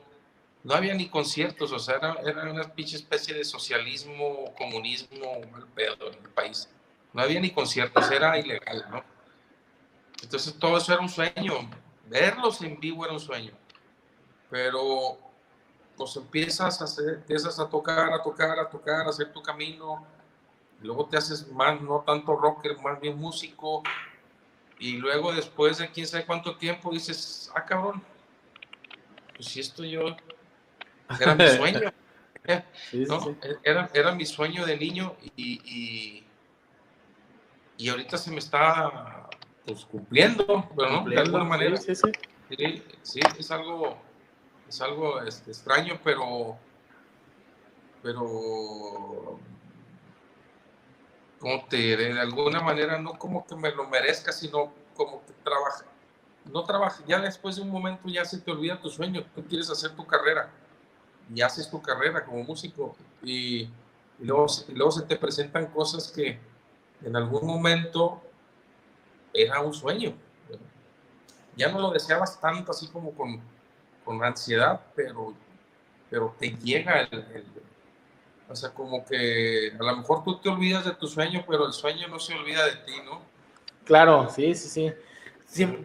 no había ni conciertos, o sea, era, era una pinche especie de socialismo, comunismo, mal pedo en el país. No había ni conciertos, era ilegal, ¿no? Entonces todo eso era un sueño, verlos en vivo era un sueño, pero pues empiezas a hacer, empiezas a tocar, a tocar, a tocar, a hacer tu camino, luego te haces más, no tanto rocker, más bien músico, y luego después de quién sabe cuánto tiempo dices, ah cabrón, pues si esto yo, era mi sueño, <laughs> Era, era, mi sueño de niño y, y, y ahorita se me está pues cumpliendo, pero de alguna manera. Sí, sí, sí. es algo, es algo este, extraño, pero, pero, como te de alguna manera no como que me lo merezca, sino como que trabaja, no trabaja, ya después de un momento ya se te olvida tu sueño, tú quieres hacer tu carrera y haces tu carrera como músico y, luego, y luego se te presentan cosas que en algún momento era un sueño. Ya no lo deseabas tanto así como con, con ansiedad, pero, pero te llega el, O sea, como que a lo mejor tú te olvidas de tu sueño, pero el sueño no se olvida de ti, ¿no? Claro, sí, sí, sí.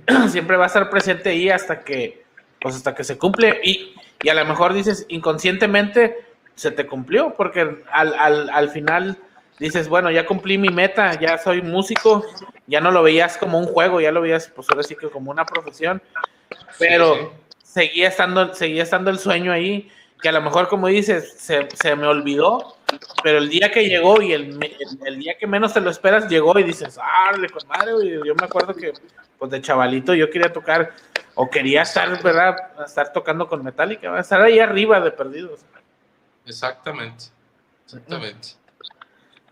<clears throat> Siempre, va a estar presente ahí hasta que, pues hasta que se cumple. Y, y a lo mejor dices inconscientemente se te cumplió, porque al, al, al final dices, bueno, ya cumplí mi meta, ya soy músico, ya no lo veías como un juego, ya lo veías, pues ahora sí que como una profesión, pero seguía estando, seguía estando el sueño ahí, que a lo mejor, como dices, se, se me olvidó, pero el día que llegó y el, el, día que menos te lo esperas, llegó y dices, ah, con madre, yo me acuerdo que, pues de chavalito, yo quería tocar, o quería estar, ¿verdad? Estar tocando con Metallica, estar ahí arriba de perdidos. Exactamente, exactamente.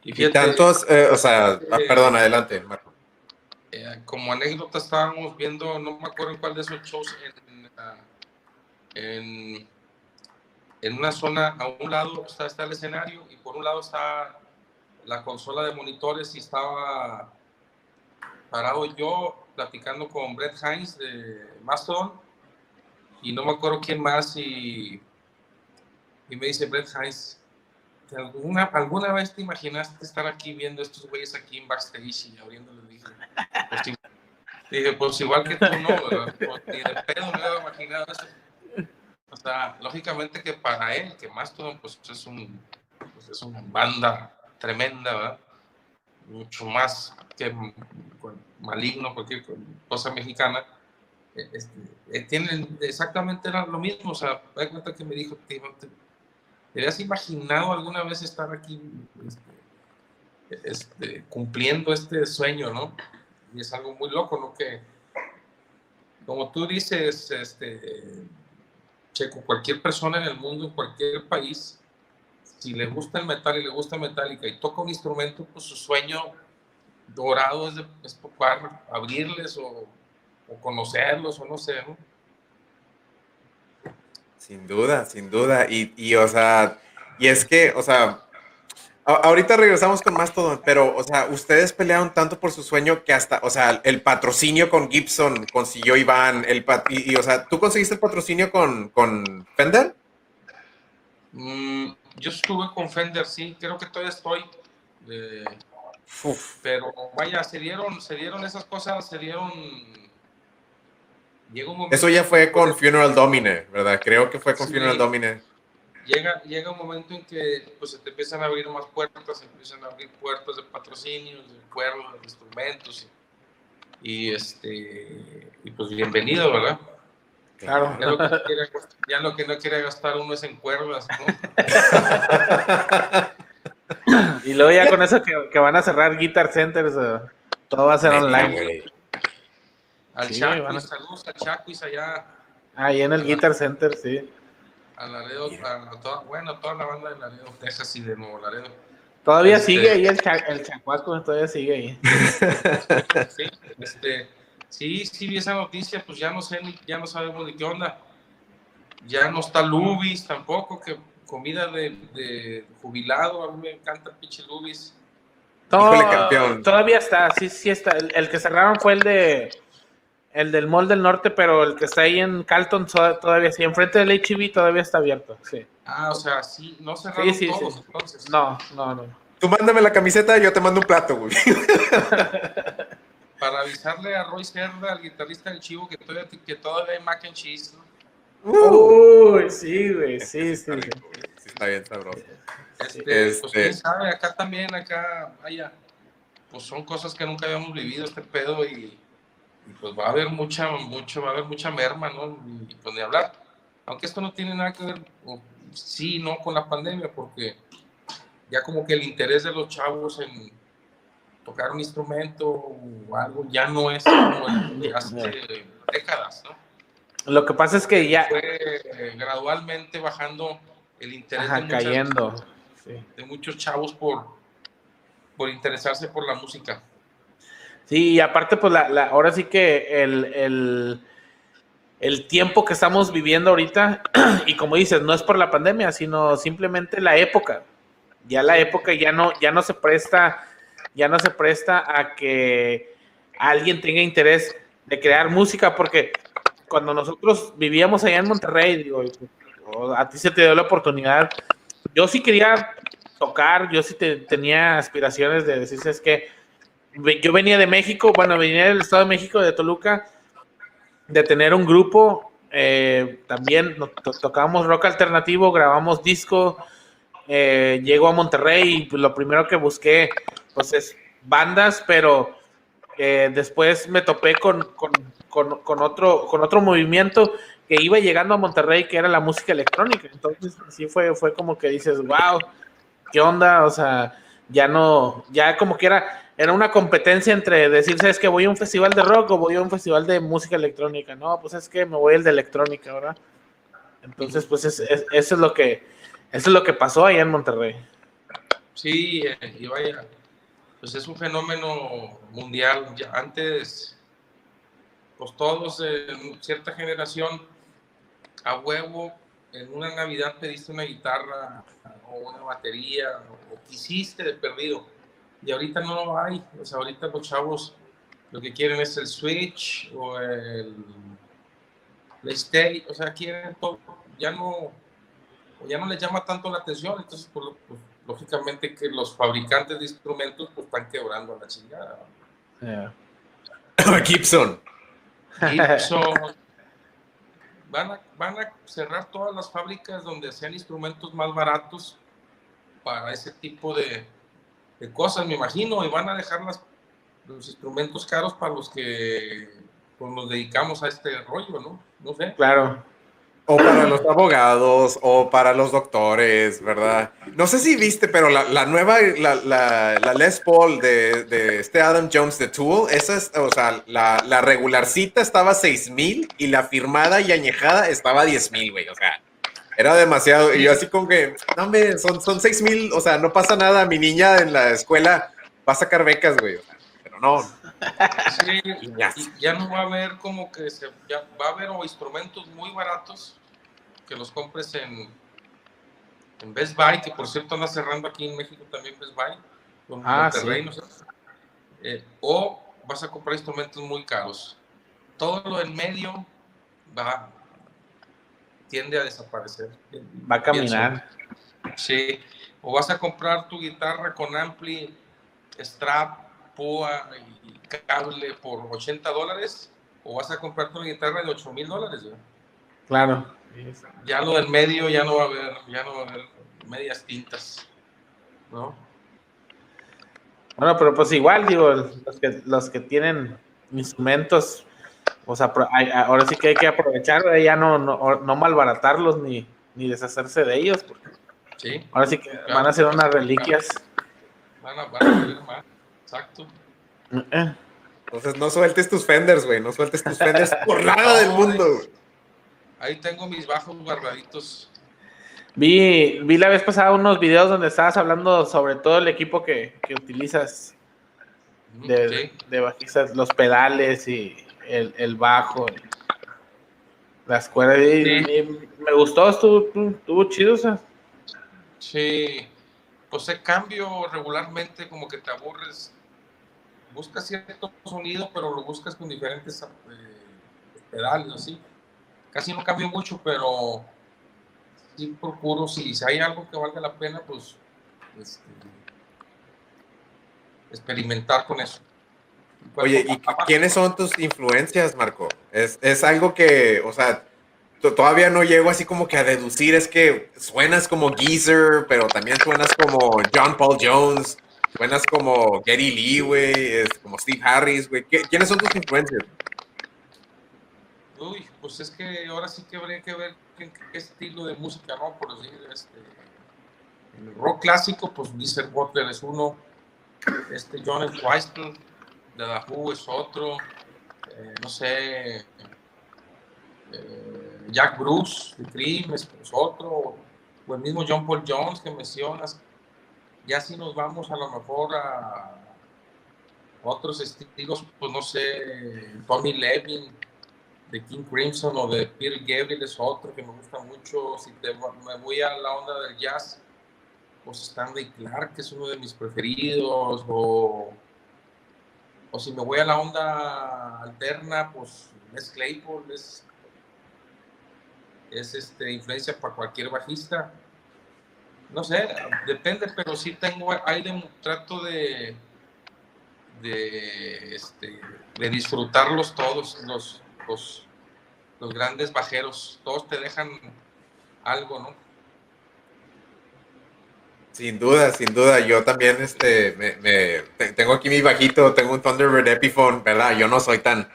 Y, tantos, eh, o sea, ah, eh, perdón, adelante, Marco. Eh, como anécdota estábamos viendo, no me acuerdo en cuál de esos shows, en, en, una zona, a un lado está, está el escenario y por un lado está la consola de monitores y estaba parado yo platicando con Brett Hines de Mastodon y no me acuerdo quién más y, y me dice Brett Hines, ¿Alguna, ¿Alguna vez te imaginaste estar aquí viendo estos güeyes aquí en backstage y abriéndoles? Dije, pues, dije, pues igual que tú, no, pues, ni de pedo me había imaginado eso. O sea, lógicamente que para él, que más todo, pues es un, pues, es una banda tremenda, ¿verdad? Mucho más que maligno, cualquier cosa mexicana, eh, este, eh, tienen exactamente lo mismo. O sea, da cuenta que me dijo, ¿te, te, habías imaginado alguna vez estar aquí este, este, cumpliendo este sueño, no? Y es algo muy loco, ¿no? Que, como tú dices, este, Checo, cualquier persona en el mundo, en cualquier país, si le gusta el metal y le gusta Metallica y toca un instrumento, pues su sueño dorado es, de, es poder abrirles o o conocerlos o no sé, ¿no? Sin duda, sin duda. Y, y, o sea, y es que, o sea, ahorita regresamos con más todo, pero, o sea, ustedes pelearon tanto por su sueño que hasta, o sea, el patrocinio con Gibson consiguió Iván, el y, o sea, ¿tú conseguiste el patrocinio con, con Fender? Mm, yo estuve con Fender, sí, creo que todavía estoy. pero vaya, se dieron, se dieron esas cosas, se dieron eso ya fue con Funeral Domine, ¿verdad? Creo que fue con Funeral Domine. Llega, llega un momento en que pues, se te empiezan a abrir más puertas, se empiezan a abrir puertas de patrocinios, de cuernos, de instrumentos. Y, este, y pues bienvenido, ¿verdad? Claro. Ya lo, que no quiere gastar uno es en cuerdas, ¿no? <laughs> y luego ya con eso que, van a cerrar Guitar Centers, todo va a ser online. Al sí, saludos al Chacuis allá. Ahí en el Guitar Center, sí. A Laredo, a, toda, bueno, toda la banda de Laredo, Texas y de Nuevo Laredo. Todavía este, sigue ahí el, el Chacuasco, todavía sigue ahí. <laughs> sí, este, sí, sí vi esa noticia, pues ya no sé, ya no sabemos de qué onda. Ya no está Lubis tampoco, que comida de, de jubilado, a mí me encanta el pinche Lubis. Todavía está, sí, sí está. el que cerraron fue el de el del Mall del Norte, pero el que está ahí en Calton todavía sí. Enfrente del HB todavía está abierto, sí. Ah, o sea, sí, no cerraron sí, sí, todos sí. entonces. No, no, no. Tú mándame la camiseta y yo te mando un plato, güey. Para avisarle a Roy Cerda, al guitarrista del Chivo, que todavía, que todavía hay mac and cheese, ¿no? Uy, sí, güey, sí, sí. Sí, está bien sabroso. Este, Pues este quién sabe, acá también, acá, vaya, pues son cosas que nunca habíamos vivido, este pedo, y pues va a haber mucha, mucho, va a haber mucha merma, ¿no? Y pues de hablar. Aunque esto no tiene nada que ver, sí, no con la pandemia, porque ya como que el interés de los chavos en tocar un instrumento o algo ya no es como hace décadas, ¿no? Lo que pasa es que ya... Fue eh, gradualmente bajando el interés de, cayendo. de muchos chavos por, por interesarse por la música. Sí, y aparte, pues la, ahora sí que el, el, tiempo que estamos viviendo ahorita, <clears throat> y como dices, no es por la pandemia, sino simplemente la época. Ya la época ya no, ya no se presta, ya no se presta a que alguien tenga interés de crear música, porque cuando nosotros vivíamos allá en Monterrey, digo, a ti se te dio la oportunidad, yo sí quería tocar, yo sí tenía aspiraciones de decirse es que yo venía de México, bueno, venía del Estado de México, de Toluca, de tener un grupo, eh, también tocábamos rock alternativo, grabamos disco, eh, llego a Monterrey y pues, lo primero que busqué, pues es bandas, pero eh, después me topé con, otro, con otro movimiento que iba llegando a Monterrey, que era la música electrónica. Entonces, sí fue, fue como que dices, wow, ¿qué onda? O sea, ya no, ya como que era, era una competencia entre decirse es que voy a un festival de rock o voy a un festival de música electrónica. No, pues es que me voy al de electrónica, ¿verdad? Entonces, pues es, eso es lo que eso es lo que pasó allá en Monterrey. Sí, eh, y vaya, pues es un fenómeno mundial. Ya antes, pues todos en cierta generación, a huevo, en una Navidad pediste una guitarra o una batería o quisiste de perdido y ahorita no lo hay. O sea, ahorita los chavos lo que quieren es el Switch o el PlayStation, o sea, quieren todo, ya no, ya no les llama tanto la atención, entonces, pues, pues, lógicamente que los fabricantes de instrumentos pues están quebrando la chingada. <coughs> Gibson. Gibson. <laughs> Van a, van a cerrar todas las fábricas donde sean instrumentos más baratos para ese tipo de, de cosas, me imagino, y van a dejar las, los instrumentos caros para los que pues, nos dedicamos a este rollo, ¿no? No sé. Claro. O para los abogados, o para los doctores, ¿verdad? No sé si viste, pero la, nueva, la, la, Les Paul de, de, este Adam Jones de Tool, esa es, o sea, la, la regularcita estaba 6 mil y la firmada y añejada estaba 10 mil, güey, o sea, era demasiado. Y yo así como que, no, hombre, son, son 6 mil, o sea, no pasa nada, mi niña en la escuela va a sacar becas, güey, pero no. Sí, ya no va a haber como que se, ya va a haber instrumentos muy baratos que los compres en, en Best Buy, que por cierto anda cerrando aquí en México también Best Buy, con ah, eh, o vas a comprar instrumentos muy caros. Todo lo en medio va, tiende a desaparecer. Va a caminar. Sí, o vas a comprar tu guitarra con ampli, strap, púa y cable por 80 dólares, o vas a comprar tu guitarra de 8 mil dólares. Claro. Ya lo del medio ya no va a haber, ya no va a haber medias tintas, ¿no? Bueno, pero pues igual, digo, los que, los que tienen instrumentos, o sea, ahora sí que hay que aprovechar, ya no, no, malbaratarlos ni, ni deshacerse de ellos, porque sí, ahora sí que van a ser unas reliquias. Van a, van más, exacto. Eh. Entonces no sueltes tus fenders, güey, no sueltes tus fenders por <laughs> nada del mundo. Ahí tengo mis bajos guardaditos. Vi, vi la vez pasada unos videos donde estabas hablando sobre todo el equipo que, utilizas de, bajistas, los pedales y el, bajo, las cuerdas. me gustó, estuvo, chido. O Sí, pues el cambio regularmente como que te aburres. Buscas cierto sonido, pero lo buscas con diferentes eh, pedales, así casi no cambio mucho, pero sí procuro, si, hay algo que valga la pena, pues este, experimentar con eso. Oye, ¿y quiénes son tus influencias, Marco? Es, es algo que, o sea, todavía no llego así como que a deducir, es que suenas como Geezer, pero también suenas como John Paul Jones, suenas como Gary Lee, güey, como Steve Harris, güey. ¿Quiénes son tus influencias? Uy, pues es que ahora sí que habría que ver qué, estilo de música, ¿no? Por decir, este, el rock clásico, pues Mr. Butler es uno, este John Weistel The Who es otro, eh, no sé, eh, Jack Bruce de Cream es, otro, o el mismo John Paul Jones que mencionas. Ya si nos vamos a lo mejor a otros estilos, pues no sé, Tommy Levin, de King Crimson o de Peter Gabriel es otro que me gusta mucho. Si me voy a la onda del jazz, pues Stanley Clark es uno de mis preferidos. O, o si me voy a la onda alterna, pues Les Claypool es, es este, influencia para cualquier bajista. No sé, depende, pero sí tengo, hay de, trato de, de, este, de disfrutarlos todos, los, los, grandes bajeros, todos te dejan algo, ¿no? Sin duda, sin duda. Yo también este, me, tengo aquí mi bajito, tengo un Thunderbird Epiphone, ¿verdad? Yo no soy tan,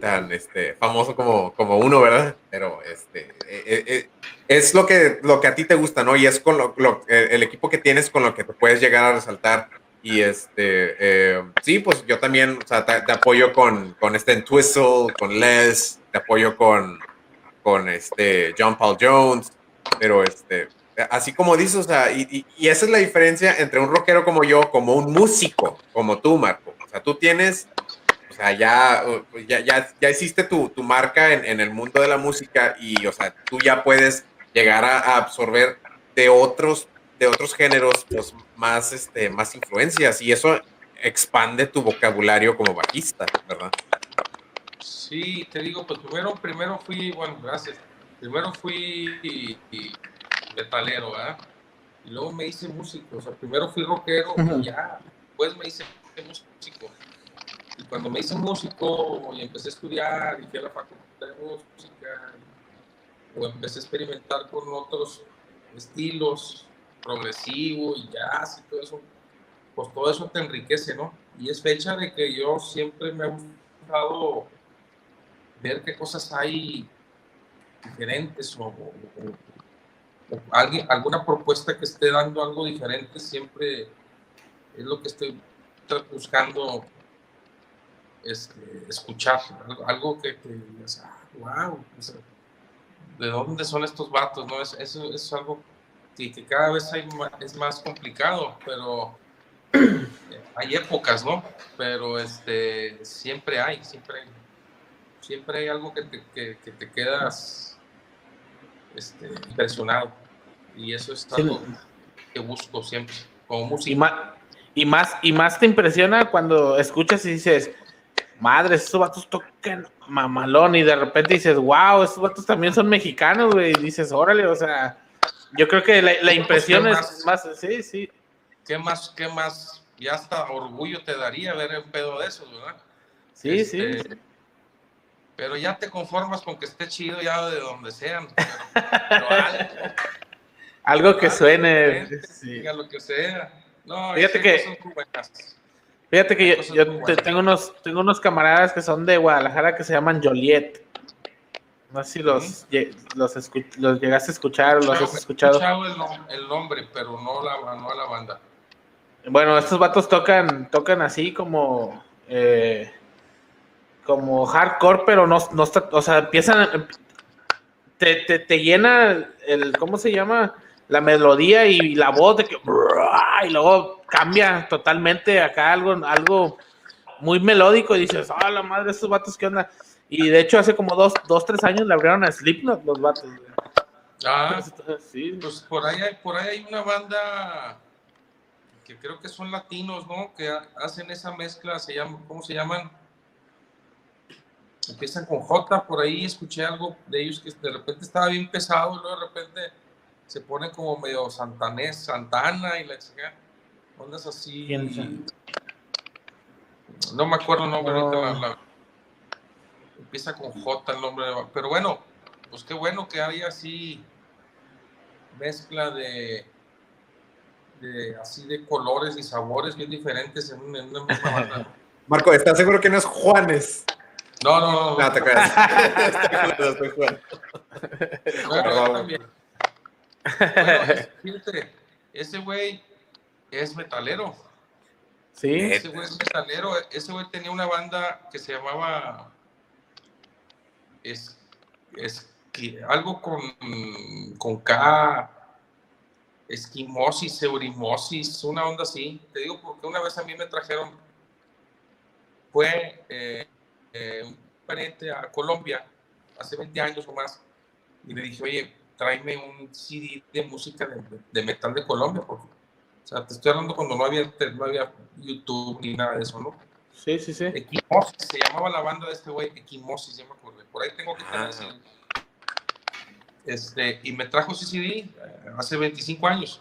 tan este, famoso como, como uno, ¿verdad? Pero este, eh, eh, eh, es lo que, lo que a ti te gusta, ¿no? Y es con lo, el equipo que tienes con lo que te puedes llegar a resaltar y este, eh, sí, pues yo también, o sea, te, apoyo con, con este Twistle, con Les, te apoyo con, con este John Paul Jones, pero este, así como dices, o sea, y, esa es la diferencia entre un rockero como yo, como un músico, como tú, Marco. O sea, tú tienes, o sea, ya, ya, ya, ya hiciste tu, tu marca en, el mundo de la música y, o sea, tú ya puedes llegar a, a absorber de otros de otros géneros, pues más, este, más influencias y eso expande tu vocabulario como bajista, ¿verdad? Sí, te digo, pues primero, primero fui, bueno, gracias. Primero fui metalero, ¿verdad? Y luego me hice músico, o sea, primero fui rockero y ya, después me hice músico. Y cuando me hice músico y empecé a estudiar y fui a la facultad de música, o empecé a experimentar con otros estilos, progresivo y jazz y todo eso, pues todo eso te enriquece, ¿no? Y es fecha de que yo siempre me ha gustado ver qué cosas hay diferentes o, alguna propuesta que esté dando algo diferente siempre es lo que estoy buscando este, escuchar, algo que digas, wow, ah, ¿de dónde son estos vatos? ¿no? Es, eso es algo que, que cada vez hay es más complicado, pero <clears throat> hay épocas, ¿no? Pero este, siempre hay, siempre hay, siempre hay algo que te, que, te quedas este, impresionado. Y eso es algo que busco siempre, como música. Y más, y más, y más te impresiona cuando escuchas y dices, madre, estos vatos tocan mamalón, y de repente dices, wow, estos vatos también son mexicanos, güey, y dices, órale, o sea, yo creo que la, la pues, impresión es más, sí, sí, ¿qué más, qué más? Ya hasta orgullo te daría ver un pedo de esos, ¿verdad? Sí, sí. Pero ya te conformas con que esté chido ya de donde sean. <laughs> algo, que suene. Sí. lo que sea. No, fíjate que, fíjate que yo, tengo, unos, tengo unos camaradas que son de Guadalajara que se llaman Joliet. No sé si los, los, los, llegaste a escuchar o los has escuchado. He escuchado el, nombre, pero no la, no la banda. Bueno, estos vatos tocan, tocan así como, eh, como hardcore, pero no, no está, o sea, empiezan, te, te, te, llena el, ¿cómo se llama? La melodía y la voz de que, y luego cambia totalmente acá algo, algo muy melódico y dices, ah, la madre, estos vatos, ¿qué onda? Y de hecho hace como dos, dos tres años le abrieron a Slipknot los vatos. Ah, sí. Pues por ahí, hay, por ahí hay una banda que creo que son latinos, ¿no? Que hacen esa mezcla, se llama, ¿cómo se llaman? Empiezan con J, por ahí escuché algo de ellos que de repente estaba bien pesado, y luego de repente se pone como medio santanés, Santana y la chica, ondas así. No me acuerdo el nombre ahorita, empieza con J el nombre, pero bueno, pues qué bueno que haya así mezcla de así de colores y sabores bien diferentes en una, misma banda. <laughs> Marco, ¿estás seguro que no es Juanes? No, no, no. No, te creas. <laughs> Estoy Juan. Bueno, también. fíjate, ese güey es metalero. Sí. Ese güey es metalero. Ese güey tenía una banda que se llamaba. Es, es algo con, con K esquimosis, eurimosis, una onda así. Te digo porque una vez a mí me trajeron, fue eh, eh, un pariente a Colombia hace 20 años o más, y le dije, oye, tráeme un CD de música de, metal de Colombia, porque, o sea, te estoy hablando cuando no había, no había YouTube ni nada de eso, ¿no? Sí, sí, sí. Equimosis, se llamaba la banda de este güey, Equimosis, ya me acordé. Por ahí tengo que tener ah. Este, y me trajo CCD eh, hace 25 años.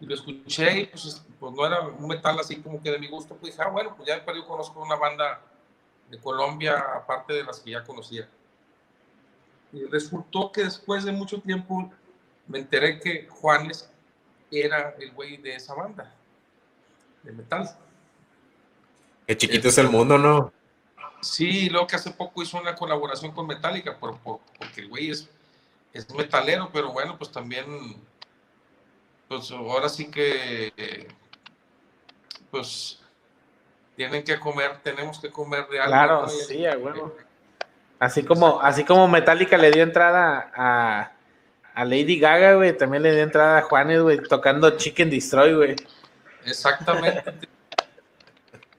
Y lo escuché y pues, pues, no era un metal así como que de mi gusto. Pues dije, ah, bueno, pues ya yo conozco una banda de Colombia, aparte de las que ya conocía. Y resultó que después de mucho tiempo me enteré que Juanes era el güey de esa banda, de metal. Qué chiquito es el mundo, ¿no? Sí, luego que hace poco hizo una colaboración con Metallica, por, porque el güey es es metalero, pero bueno, pues también, pues ahora sí que, pues tienen que comer, tenemos que comer de algo. Claro, sí, a huevo. Así como, así como Metallica le dio entrada a, a Lady Gaga, güey, también le dio entrada a Juanes, güey, tocando Chicken Destroy, güey. Exactamente.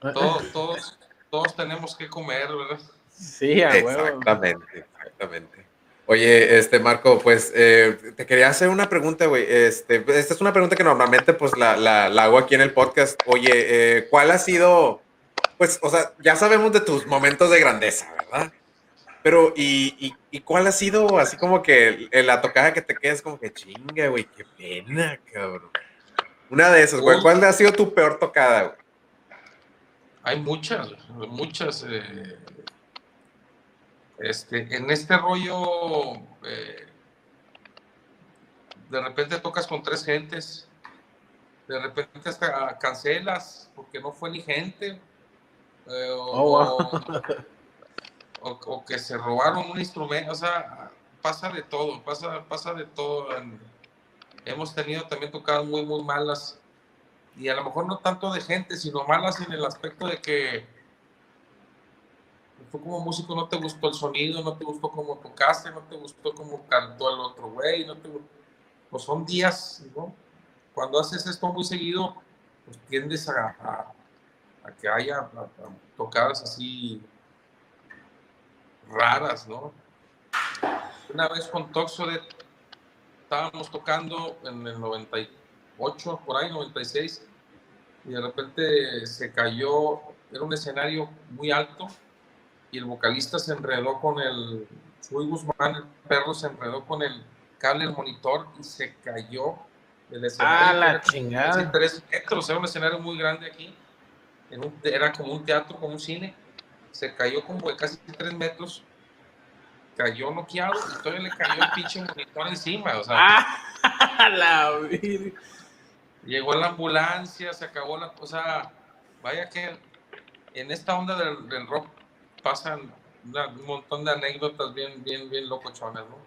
<laughs> todos, todos, todos tenemos que comer, ¿verdad? Sí, a huevo. Exactamente, exactamente. Oye, este Marco, pues eh, te quería hacer una pregunta, güey. Este, esta es una pregunta que normalmente pues la, la, hago aquí en el podcast. Oye, eh, ¿cuál ha sido, pues, o sea, ya sabemos de tus momentos de grandeza, ¿verdad? Pero, ¿y, cuál ha sido así como que la tocada que te quedas como que chinga, güey? Qué pena, cabrón. Una de esas, güey. ¿Cuál ha sido tu peor tocada, güey? Hay muchas, muchas. Eh este, en este rollo, eh, de repente tocas con tres gentes de repente hasta cancelas porque no fue ni gente. Eh, oh, o, que se robaron un instrumento, o sea, pasa de todo, pasa, pasa de todo. Hemos tenido también tocadas muy, muy malas y a lo mejor no tanto de gente, sino malas en el aspecto de que tú como músico no te gustó el sonido, no te gustó cómo tocaste, no te gustó cómo cantó el otro güey, no te pues son días, ¿no? Cuando haces esto muy seguido, pues tiendes a, a, que haya tocadas así raras, ¿no? Una vez con Toxodet estábamos tocando en el 98, por ahí, 96, y de repente se cayó, era un escenario muy alto, y el vocalista se enredó con el, Chuy Guzmán, el perro se enredó con el cable del monitor y se cayó del escenario. Ah, la chingada. Tres metros, era un escenario muy grande aquí, era como un teatro, como un cine, se cayó como de casi tres metros, cayó noqueado y todavía le cayó el pinche monitor encima, o sea. Ah, <laughs> la Llegó la ambulancia, se acabó la cosa. Vaya que en esta onda del, rock pasan un montón de anécdotas bien, bien, bien locochonas, ¿no?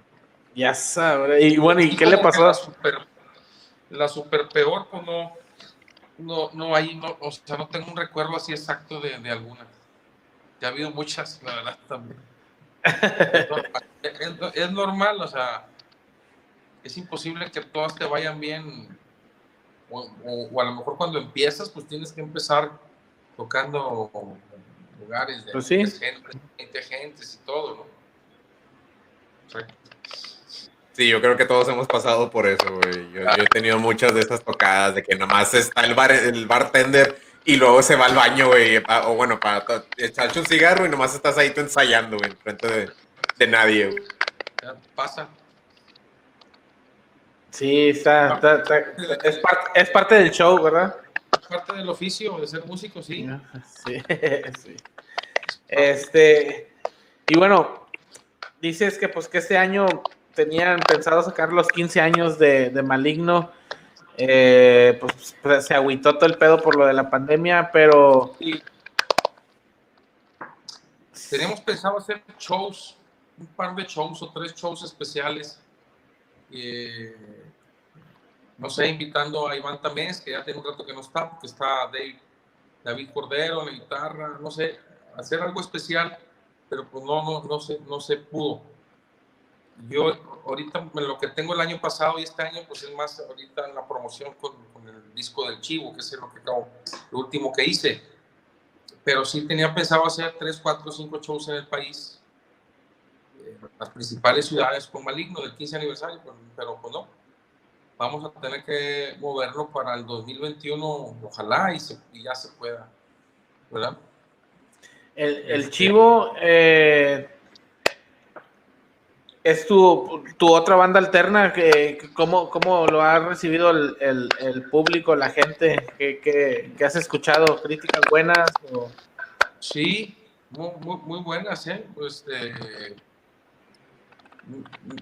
Ya sabré. Y bueno, ¿y, qué le pasó? La super, la super peor, pues no, no, no hay, no, o sea, no tengo un recuerdo así exacto de, de alguna. Ya ha habido muchas, la verdad, también. es, normal, o sea, es imposible que todas te vayan bien. O, a lo mejor cuando empiezas, pues tienes que empezar tocando lugares de pues sí. gente, gentes y todo, ¿no? Sí. yo creo que todos hemos pasado por eso, güey. Yo, he tenido muchas de esas tocadas de que nomás está el, bar, el bartender y luego se va al baño, güey, o bueno, para echarse un cigarro y nomás estás ahí tú ensayando, güey, frente de, de nadie, güey. Pasa. Sí, está, es, es, parte del show, ¿verdad? Es parte del oficio de ser músico, sí. <laughs> Sí, sí. Este, y bueno, dices que pues que este año tenían pensado sacar los 15 años de, de Maligno. Eh, pues, pues, se agüitó todo el pedo por lo de la pandemia, pero... Teníamos pensado hacer shows, un par de shows o tres shows especiales. Eh, no sé, invitando a Iván Tamés, que ya tiene un rato que no está, porque está David, David Cordero en la guitarra, no sé, hacer algo especial, pero pues no, no, no, se, no se pudo. Yo ahorita lo que tengo el año pasado y este año, pues es más ahorita en la promoción con, el disco del Chivo, que es lo que acabo, lo último que hice. Pero sí tenía pensado hacer 3, 4, 5 shows en el país, en eh, las principales ciudades con Maligno del 15 aniversario, pero, pues no. Vamos a tener que moverlo para el 2021, ojalá y, y ya se pueda, ¿verdad? El, el este, Chivo, eh, es tu, tu, otra banda alterna, que, ¿cómo, ¿cómo, lo ha recibido el, el, el público, la gente? ¿Qué, has escuchado? ¿Críticas buenas? Sí, muy, muy, buenas, ¿eh? Pues,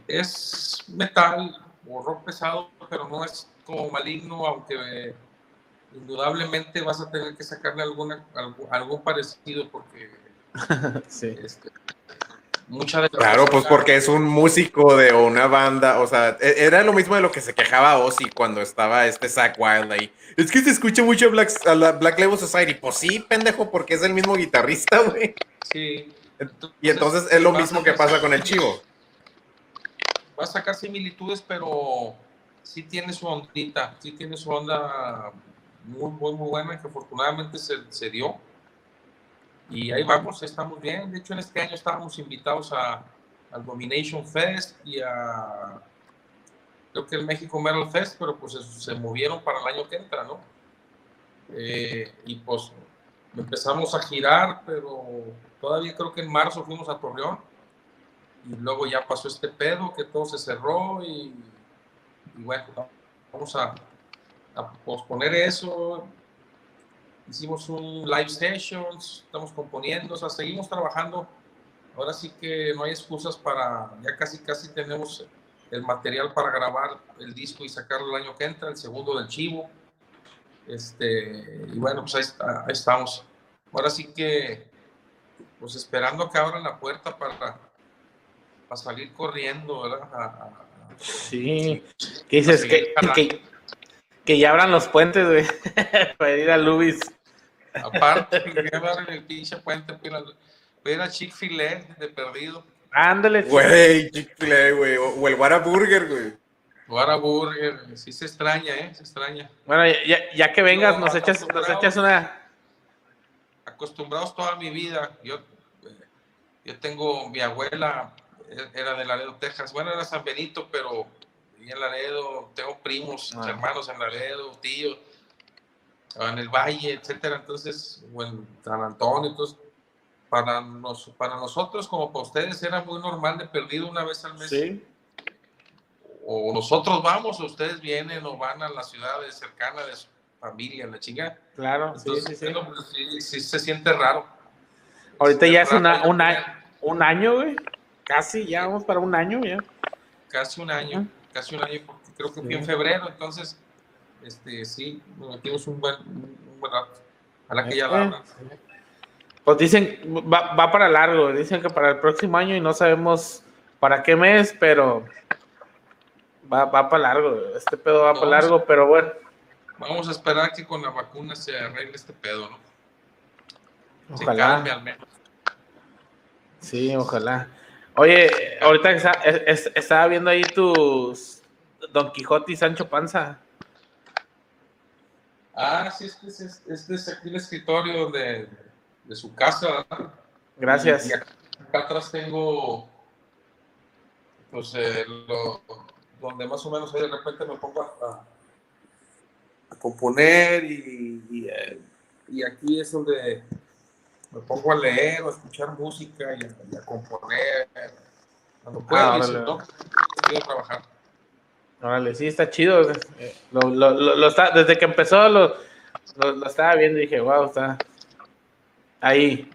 es metal o rock pesado, pero no es como maligno, aunque indudablemente vas a tener que sacarle alguna, algo, algo parecido porque <laughs> sí. Este, claro, pues porque es un músico de una banda, o sea, e-, era lo mismo de lo que se quejaba Ozzy cuando estaba este Zack Wild ahí. Es que se escucha mucho Black, a la Black Label Society. Pues sí, pendejo, porque es el mismo guitarrista, <laughs> güey. Sí. y entonces es lo mismo que pasa con el chivo. Va a sacar similitudes, pero sí tiene su ondita, sí tiene su onda muy, muy, muy buena que afortunadamente se, se dio y ahí vamos, estamos bien. De hecho, en este año estábamos invitados a, al Domination Fest y a, creo que el México Metal Fest, pero pues se movieron para el año que entra, ¿no? Eh, y pues empezamos a girar, pero todavía creo que en marzo fuimos a Torreón y luego ya pasó este pedo que todo se cerró y, bueno, vamos a, a posponer eso hicimos un live sessions, estamos componiendo, o sea, seguimos trabajando. Ahora sí que no hay excusas para, ya casi casi tenemos el material para grabar el disco y sacarlo el año que entra, el segundo del Chivo. Este, y bueno, pues ahí, estamos. Ahora sí que, pues esperando que abran la puerta para, para salir corriendo, ¿verdad? sí, ¿qué dices? Que, que, ya abran los puentes, güey, <laughs> para ir a Lubis. Aparte, que abran el pinche puente, para ir a Chick-fil-A de perdido. Ándale. Güey, Chick-fil-A, güey, o el Whataburger, güey. Whataburger, sí se extraña, ¿eh? Se extraña. Bueno, ya, ya que vengas, nos, echas, nos echas una... Acostumbrados toda mi vida. Yo, yo tengo, mi abuela era de Laredo, Texas. Bueno, era San Benito, pero en Laredo, tengo primos, ah. hermanos en Laredo, tíos, en el Valle, etcétera. Entonces, en San Antonio, entonces, para, nos, para nosotros, como para ustedes, era muy normal de perdido una vez al mes. Sí o nosotros vamos o ustedes vienen o van a la ciudad cercana de su familia, la chinga. Claro, sí, sí, sí. se siente raro. Ahorita ya es una, un año, güey. Casi, ya vamos para un año ya. Casi un año, casi un año, porque creo que fue en febrero, entonces, este, sí, nos metimos un buen, un buen rato. A la que ya la Pues dicen, va, va para largo, dicen que para el próximo año y no sabemos para qué mes, pero va, va para largo, este pedo va para largo, pero bueno. Vamos a esperar que con la vacuna se arregle este pedo, ¿no? Ojalá. al menos. Sí, ojalá. Oye, ahorita estaba viendo ahí tus Don Quijote y Sancho Panza. Ah, sí, este es, este es aquí el escritorio de, de su casa. Gracias. Y, acá, atrás tengo, pues, eh, lo, donde más o menos ahí de repente me pongo a, componer y, eh, y, aquí es donde me pongo a leer o a escuchar música y a, componer cuando puedo, ah, ¿no? Quiero trabajar. Órale, sí, está chido. Eh, lo, lo, lo, está, desde que empezó lo, lo, estaba viendo y dije, wow, está ahí.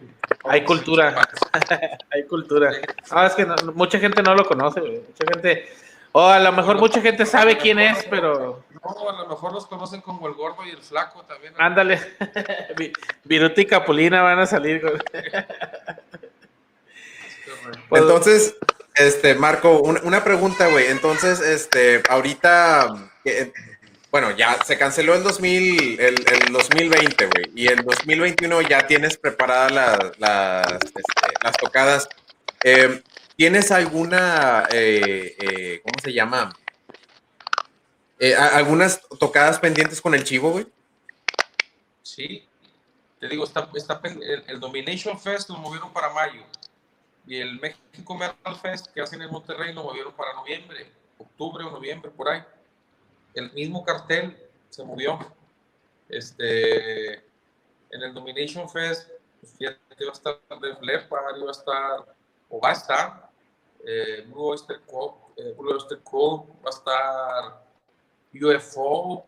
Hay cultura. <laughs> hay cultura. Ah, es que mucha gente no lo conoce, mucha gente o a lo mejor mucha gente sabe quién es, pero. No, a lo mejor los conocen como el gordo y el flaco también. Ándale. <laughs> Viruta y Capulina van a salir. <laughs> Pues, Entonces, este, Marco, una, pregunta, güey. Entonces, este, ahorita, eh, bueno, ya se canceló el 2000, el, 2020, güey. Y el 2021 ya tienes preparadas las, este, las tocadas. Eh, ¿Tienes alguna, eh, eh, ¿cómo se llama? Eh, ¿Algunas tocadas pendientes con el chivo, güey? Sí, te digo, está, está el, Domination Fest lo movieron para mayo y el México Metal Fest que hacen en Monterrey lo movieron para noviembre, octubre o noviembre, por ahí. El mismo cartel se movió. Este, en el Domination Fest, pues fíjate, iba a estar de Leppard, iba a estar o va a estar eh, Blue Oyster Cult, eh, Blue Oyster Cult, va a estar UFO. O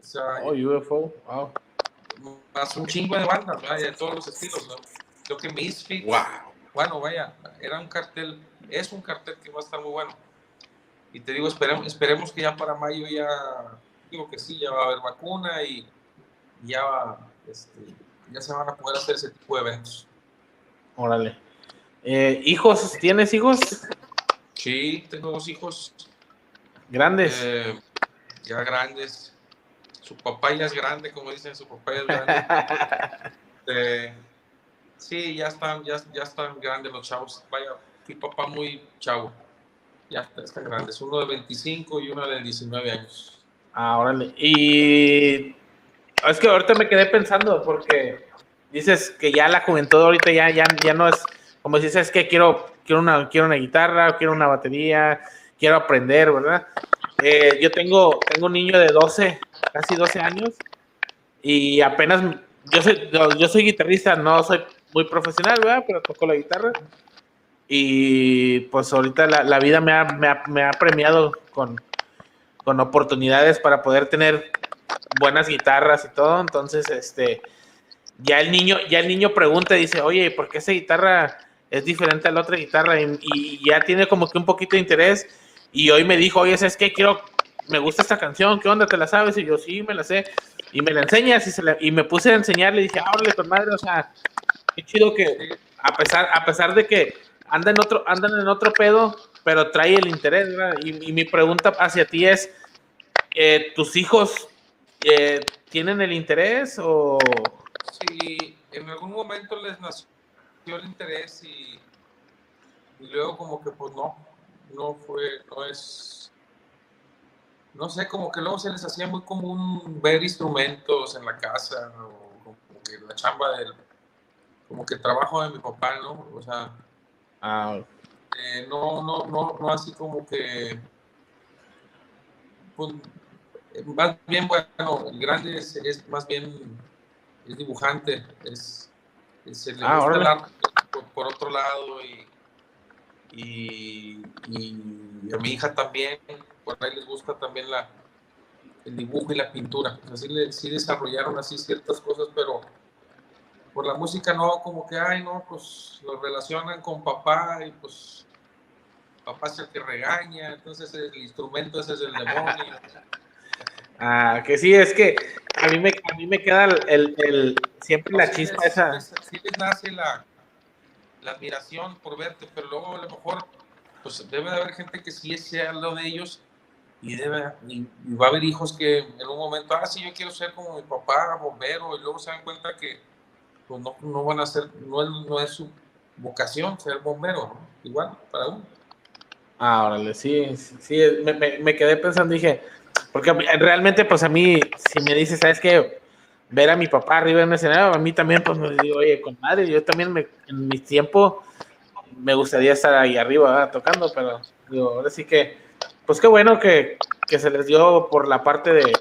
sea, oh, UFO, wow. Más un chingo de bandas, de todos los estilos, ¿no? Creo que Misfit. Wow. Bueno, vaya, era un cartel, es un cartel que va a estar muy bueno. Y te digo, esperemos, esperemos que ya para mayo ya, digo que sí, ya va a haber vacuna y ya, este, ya se van a poder hacer ese tipo de eventos. Órale. Eh, ¿Hijos? ¿Tienes hijos? Sí, tengo dos hijos. ¿Grandes? Eh, ya grandes. Su papá ya es grande, como dicen, su papá ya es grande. <laughs> Eh, sí, ya están, ya, ya están grandes los chavos. Vaya, mi papá muy chavo. Ya están grandes. Uno de 25 y uno de 19 años. Ah, órale. Y es que ahorita me quedé pensando porque dices que ya la juventud ahorita ya, ya, ya no es como si es que quiero, quiero, una, quiero una guitarra, quiero una batería, quiero aprender, ¿verdad? Eh, yo tengo, tengo un niño de 12, casi 12 años, y apenas, yo soy, yo soy guitarrista, no soy muy profesional, ¿verdad? Pero toco la guitarra. Y pues ahorita la, vida me ha, me, ha, premiado con, con oportunidades para poder tener buenas guitarras y todo. Entonces, este, ya el niño, ya el niño pregunta y dice, oye, ¿por qué esa guitarra es diferente a la otra guitarra y, ya tiene como que un poquito de interés. Y hoy me dijo, oye, ¿sabes qué? Quiero, me gusta esta canción, ¿qué onda? ¿Te la sabes? Y yo, sí, me la sé. y me la enseñas y, se y me puse a enseñarle y dije, ábrele con madre, o sea, qué chido que a pesar, a pesar de que andan en otro, andan en otro pedo, pero trae el interés, ¿verdad? Y, mi pregunta hacia ti es, eh, ¿tus hijos eh, tienen el interés o...? Sí, en algún momento les nació el interés y, y luego como que pues no, no fue, no es no sé, como que luego se les hacía muy común ver instrumentos en la casa, o como que la chamba del, como que el trabajo de mi papá, ¿no? O sea, ah. eh, no, no, no, no así como que, pues, más bien, bueno, el grande es, más bien, es dibujante, es, se le ah, gusta el arte por, otro lado y, y, y a mi hija también, por ahí les gusta también la, el dibujo y la pintura. Así sí desarrollaron así ciertas cosas, pero por la música no, como que, ay, no, pues lo relacionan con papá y pues papá es el que regaña, entonces el instrumento ese es el demonio. <laughs> Ah, que sí, es que a mí me, a mí me queda el, el siempre la chispa esa. Sí les nace la, la admiración por verte, pero luego a lo mejor pues debe de haber gente que sí sea lo de ellos y, debe, y, va a haber hijos que en un momento, ah, sí, yo quiero ser como mi papá, bombero, y luego se dan cuenta que pues no, no van a ser, no es, no es su vocación ser bombero, igual para uno. Ah, órale, sí, sí, me, me, quedé pensando, dije, porque realmente, pues a mí, si me dices, ¿sabes qué? Ver a mi papá arriba en el escenario, a mí también, pues me digo, oye, con madre, yo también me, en mi tiempo me gustaría estar ahí arriba tocando, pero digo, ahora sí que pues qué bueno que, se les dio por la parte de,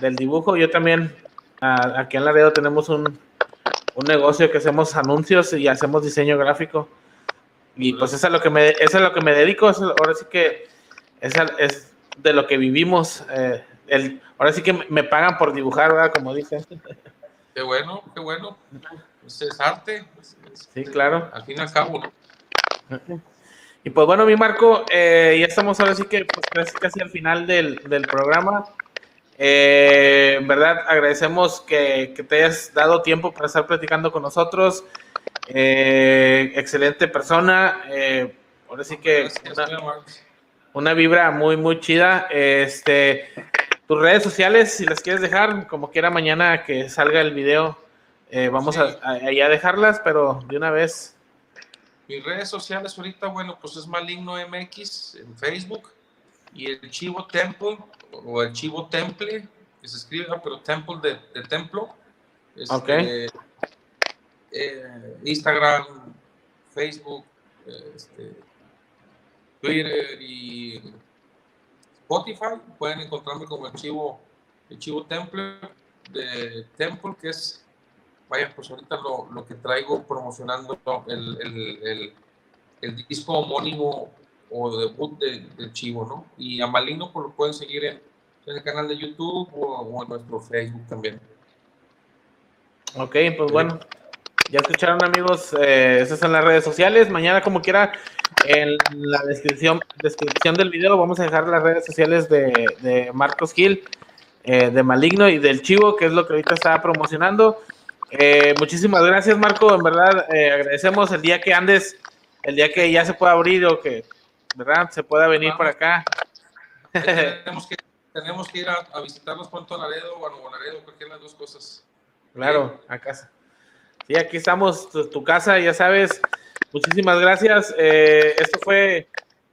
del dibujo. Yo también, aquí en Laredo tenemos un, negocio que hacemos anuncios y hacemos diseño gráfico. Y pues eso es lo que me, eso es lo que me dedico. ahora sí que es, es de lo que vivimos. Eh, el, ahora sí que me pagan por dibujar, ¿verdad? Como dicen. Qué bueno, qué bueno. Pues es arte. sí, claro. Al fin y al cabo, ¿no? Y pues bueno, mi Marco, eh, ya estamos ahora sí que pues casi, al final del, programa. Eh, en verdad, agradecemos que, te hayas dado tiempo para estar platicando con nosotros. Eh, excelente persona. ahora sí que una, vibra muy, muy chida. Este, tus redes sociales, si las quieres dejar, como quiera mañana que salga el video, vamos a, a, a dejarlas, pero de una vez. Mis redes sociales ahorita, bueno, pues es Maligno MX en Facebook y el Chivo Temple o el Chivo Temple, que se escribe, pero Temple de, templo. Este, eh, Instagram, Facebook, este, Twitter y Spotify. Pueden encontrarme como el Chivo, el Chivo Temple de Temple, que es vaya, pues ahorita lo, lo que traigo promocionando el, el, el, disco homónimo o debut de, del Chivo, ¿no? Y a Maligno pues lo pueden seguir en, el canal de YouTube o, en nuestro Facebook también. Ok, pues bueno, ya escucharon amigos, eh, esas son las redes sociales. Mañana como quiera, en la descripción, descripción del video vamos a dejar las redes sociales de, de Marcos Gil, eh, de Maligno y del Chivo, que es lo que ahorita estaba promocionando. Eh, muchísimas gracias, Marco. En verdad, eh, agradecemos el día que andes, el día que ya se pueda abrir o que, ¿verdad? Se pueda venir por acá. tenemos, que, tenemos que ir a, a visitarlos pronto a Laredo o a Nuevo Laredo, cualquiera de las dos cosas. Claro, a casa. Sí, aquí estamos, tu, casa, ya sabes. Muchísimas gracias. Eh, esto fue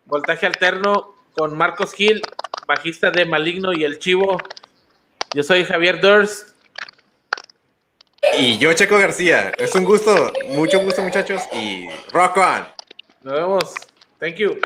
Voltaje Alterno con Marcos Gil, bajista de Maligno y El Chivo. Yo soy Javier Durst. Y yo, Checo García. Es un gusto, mucho gusto, muchachos. Y rock on. Nos vemos. Thank you.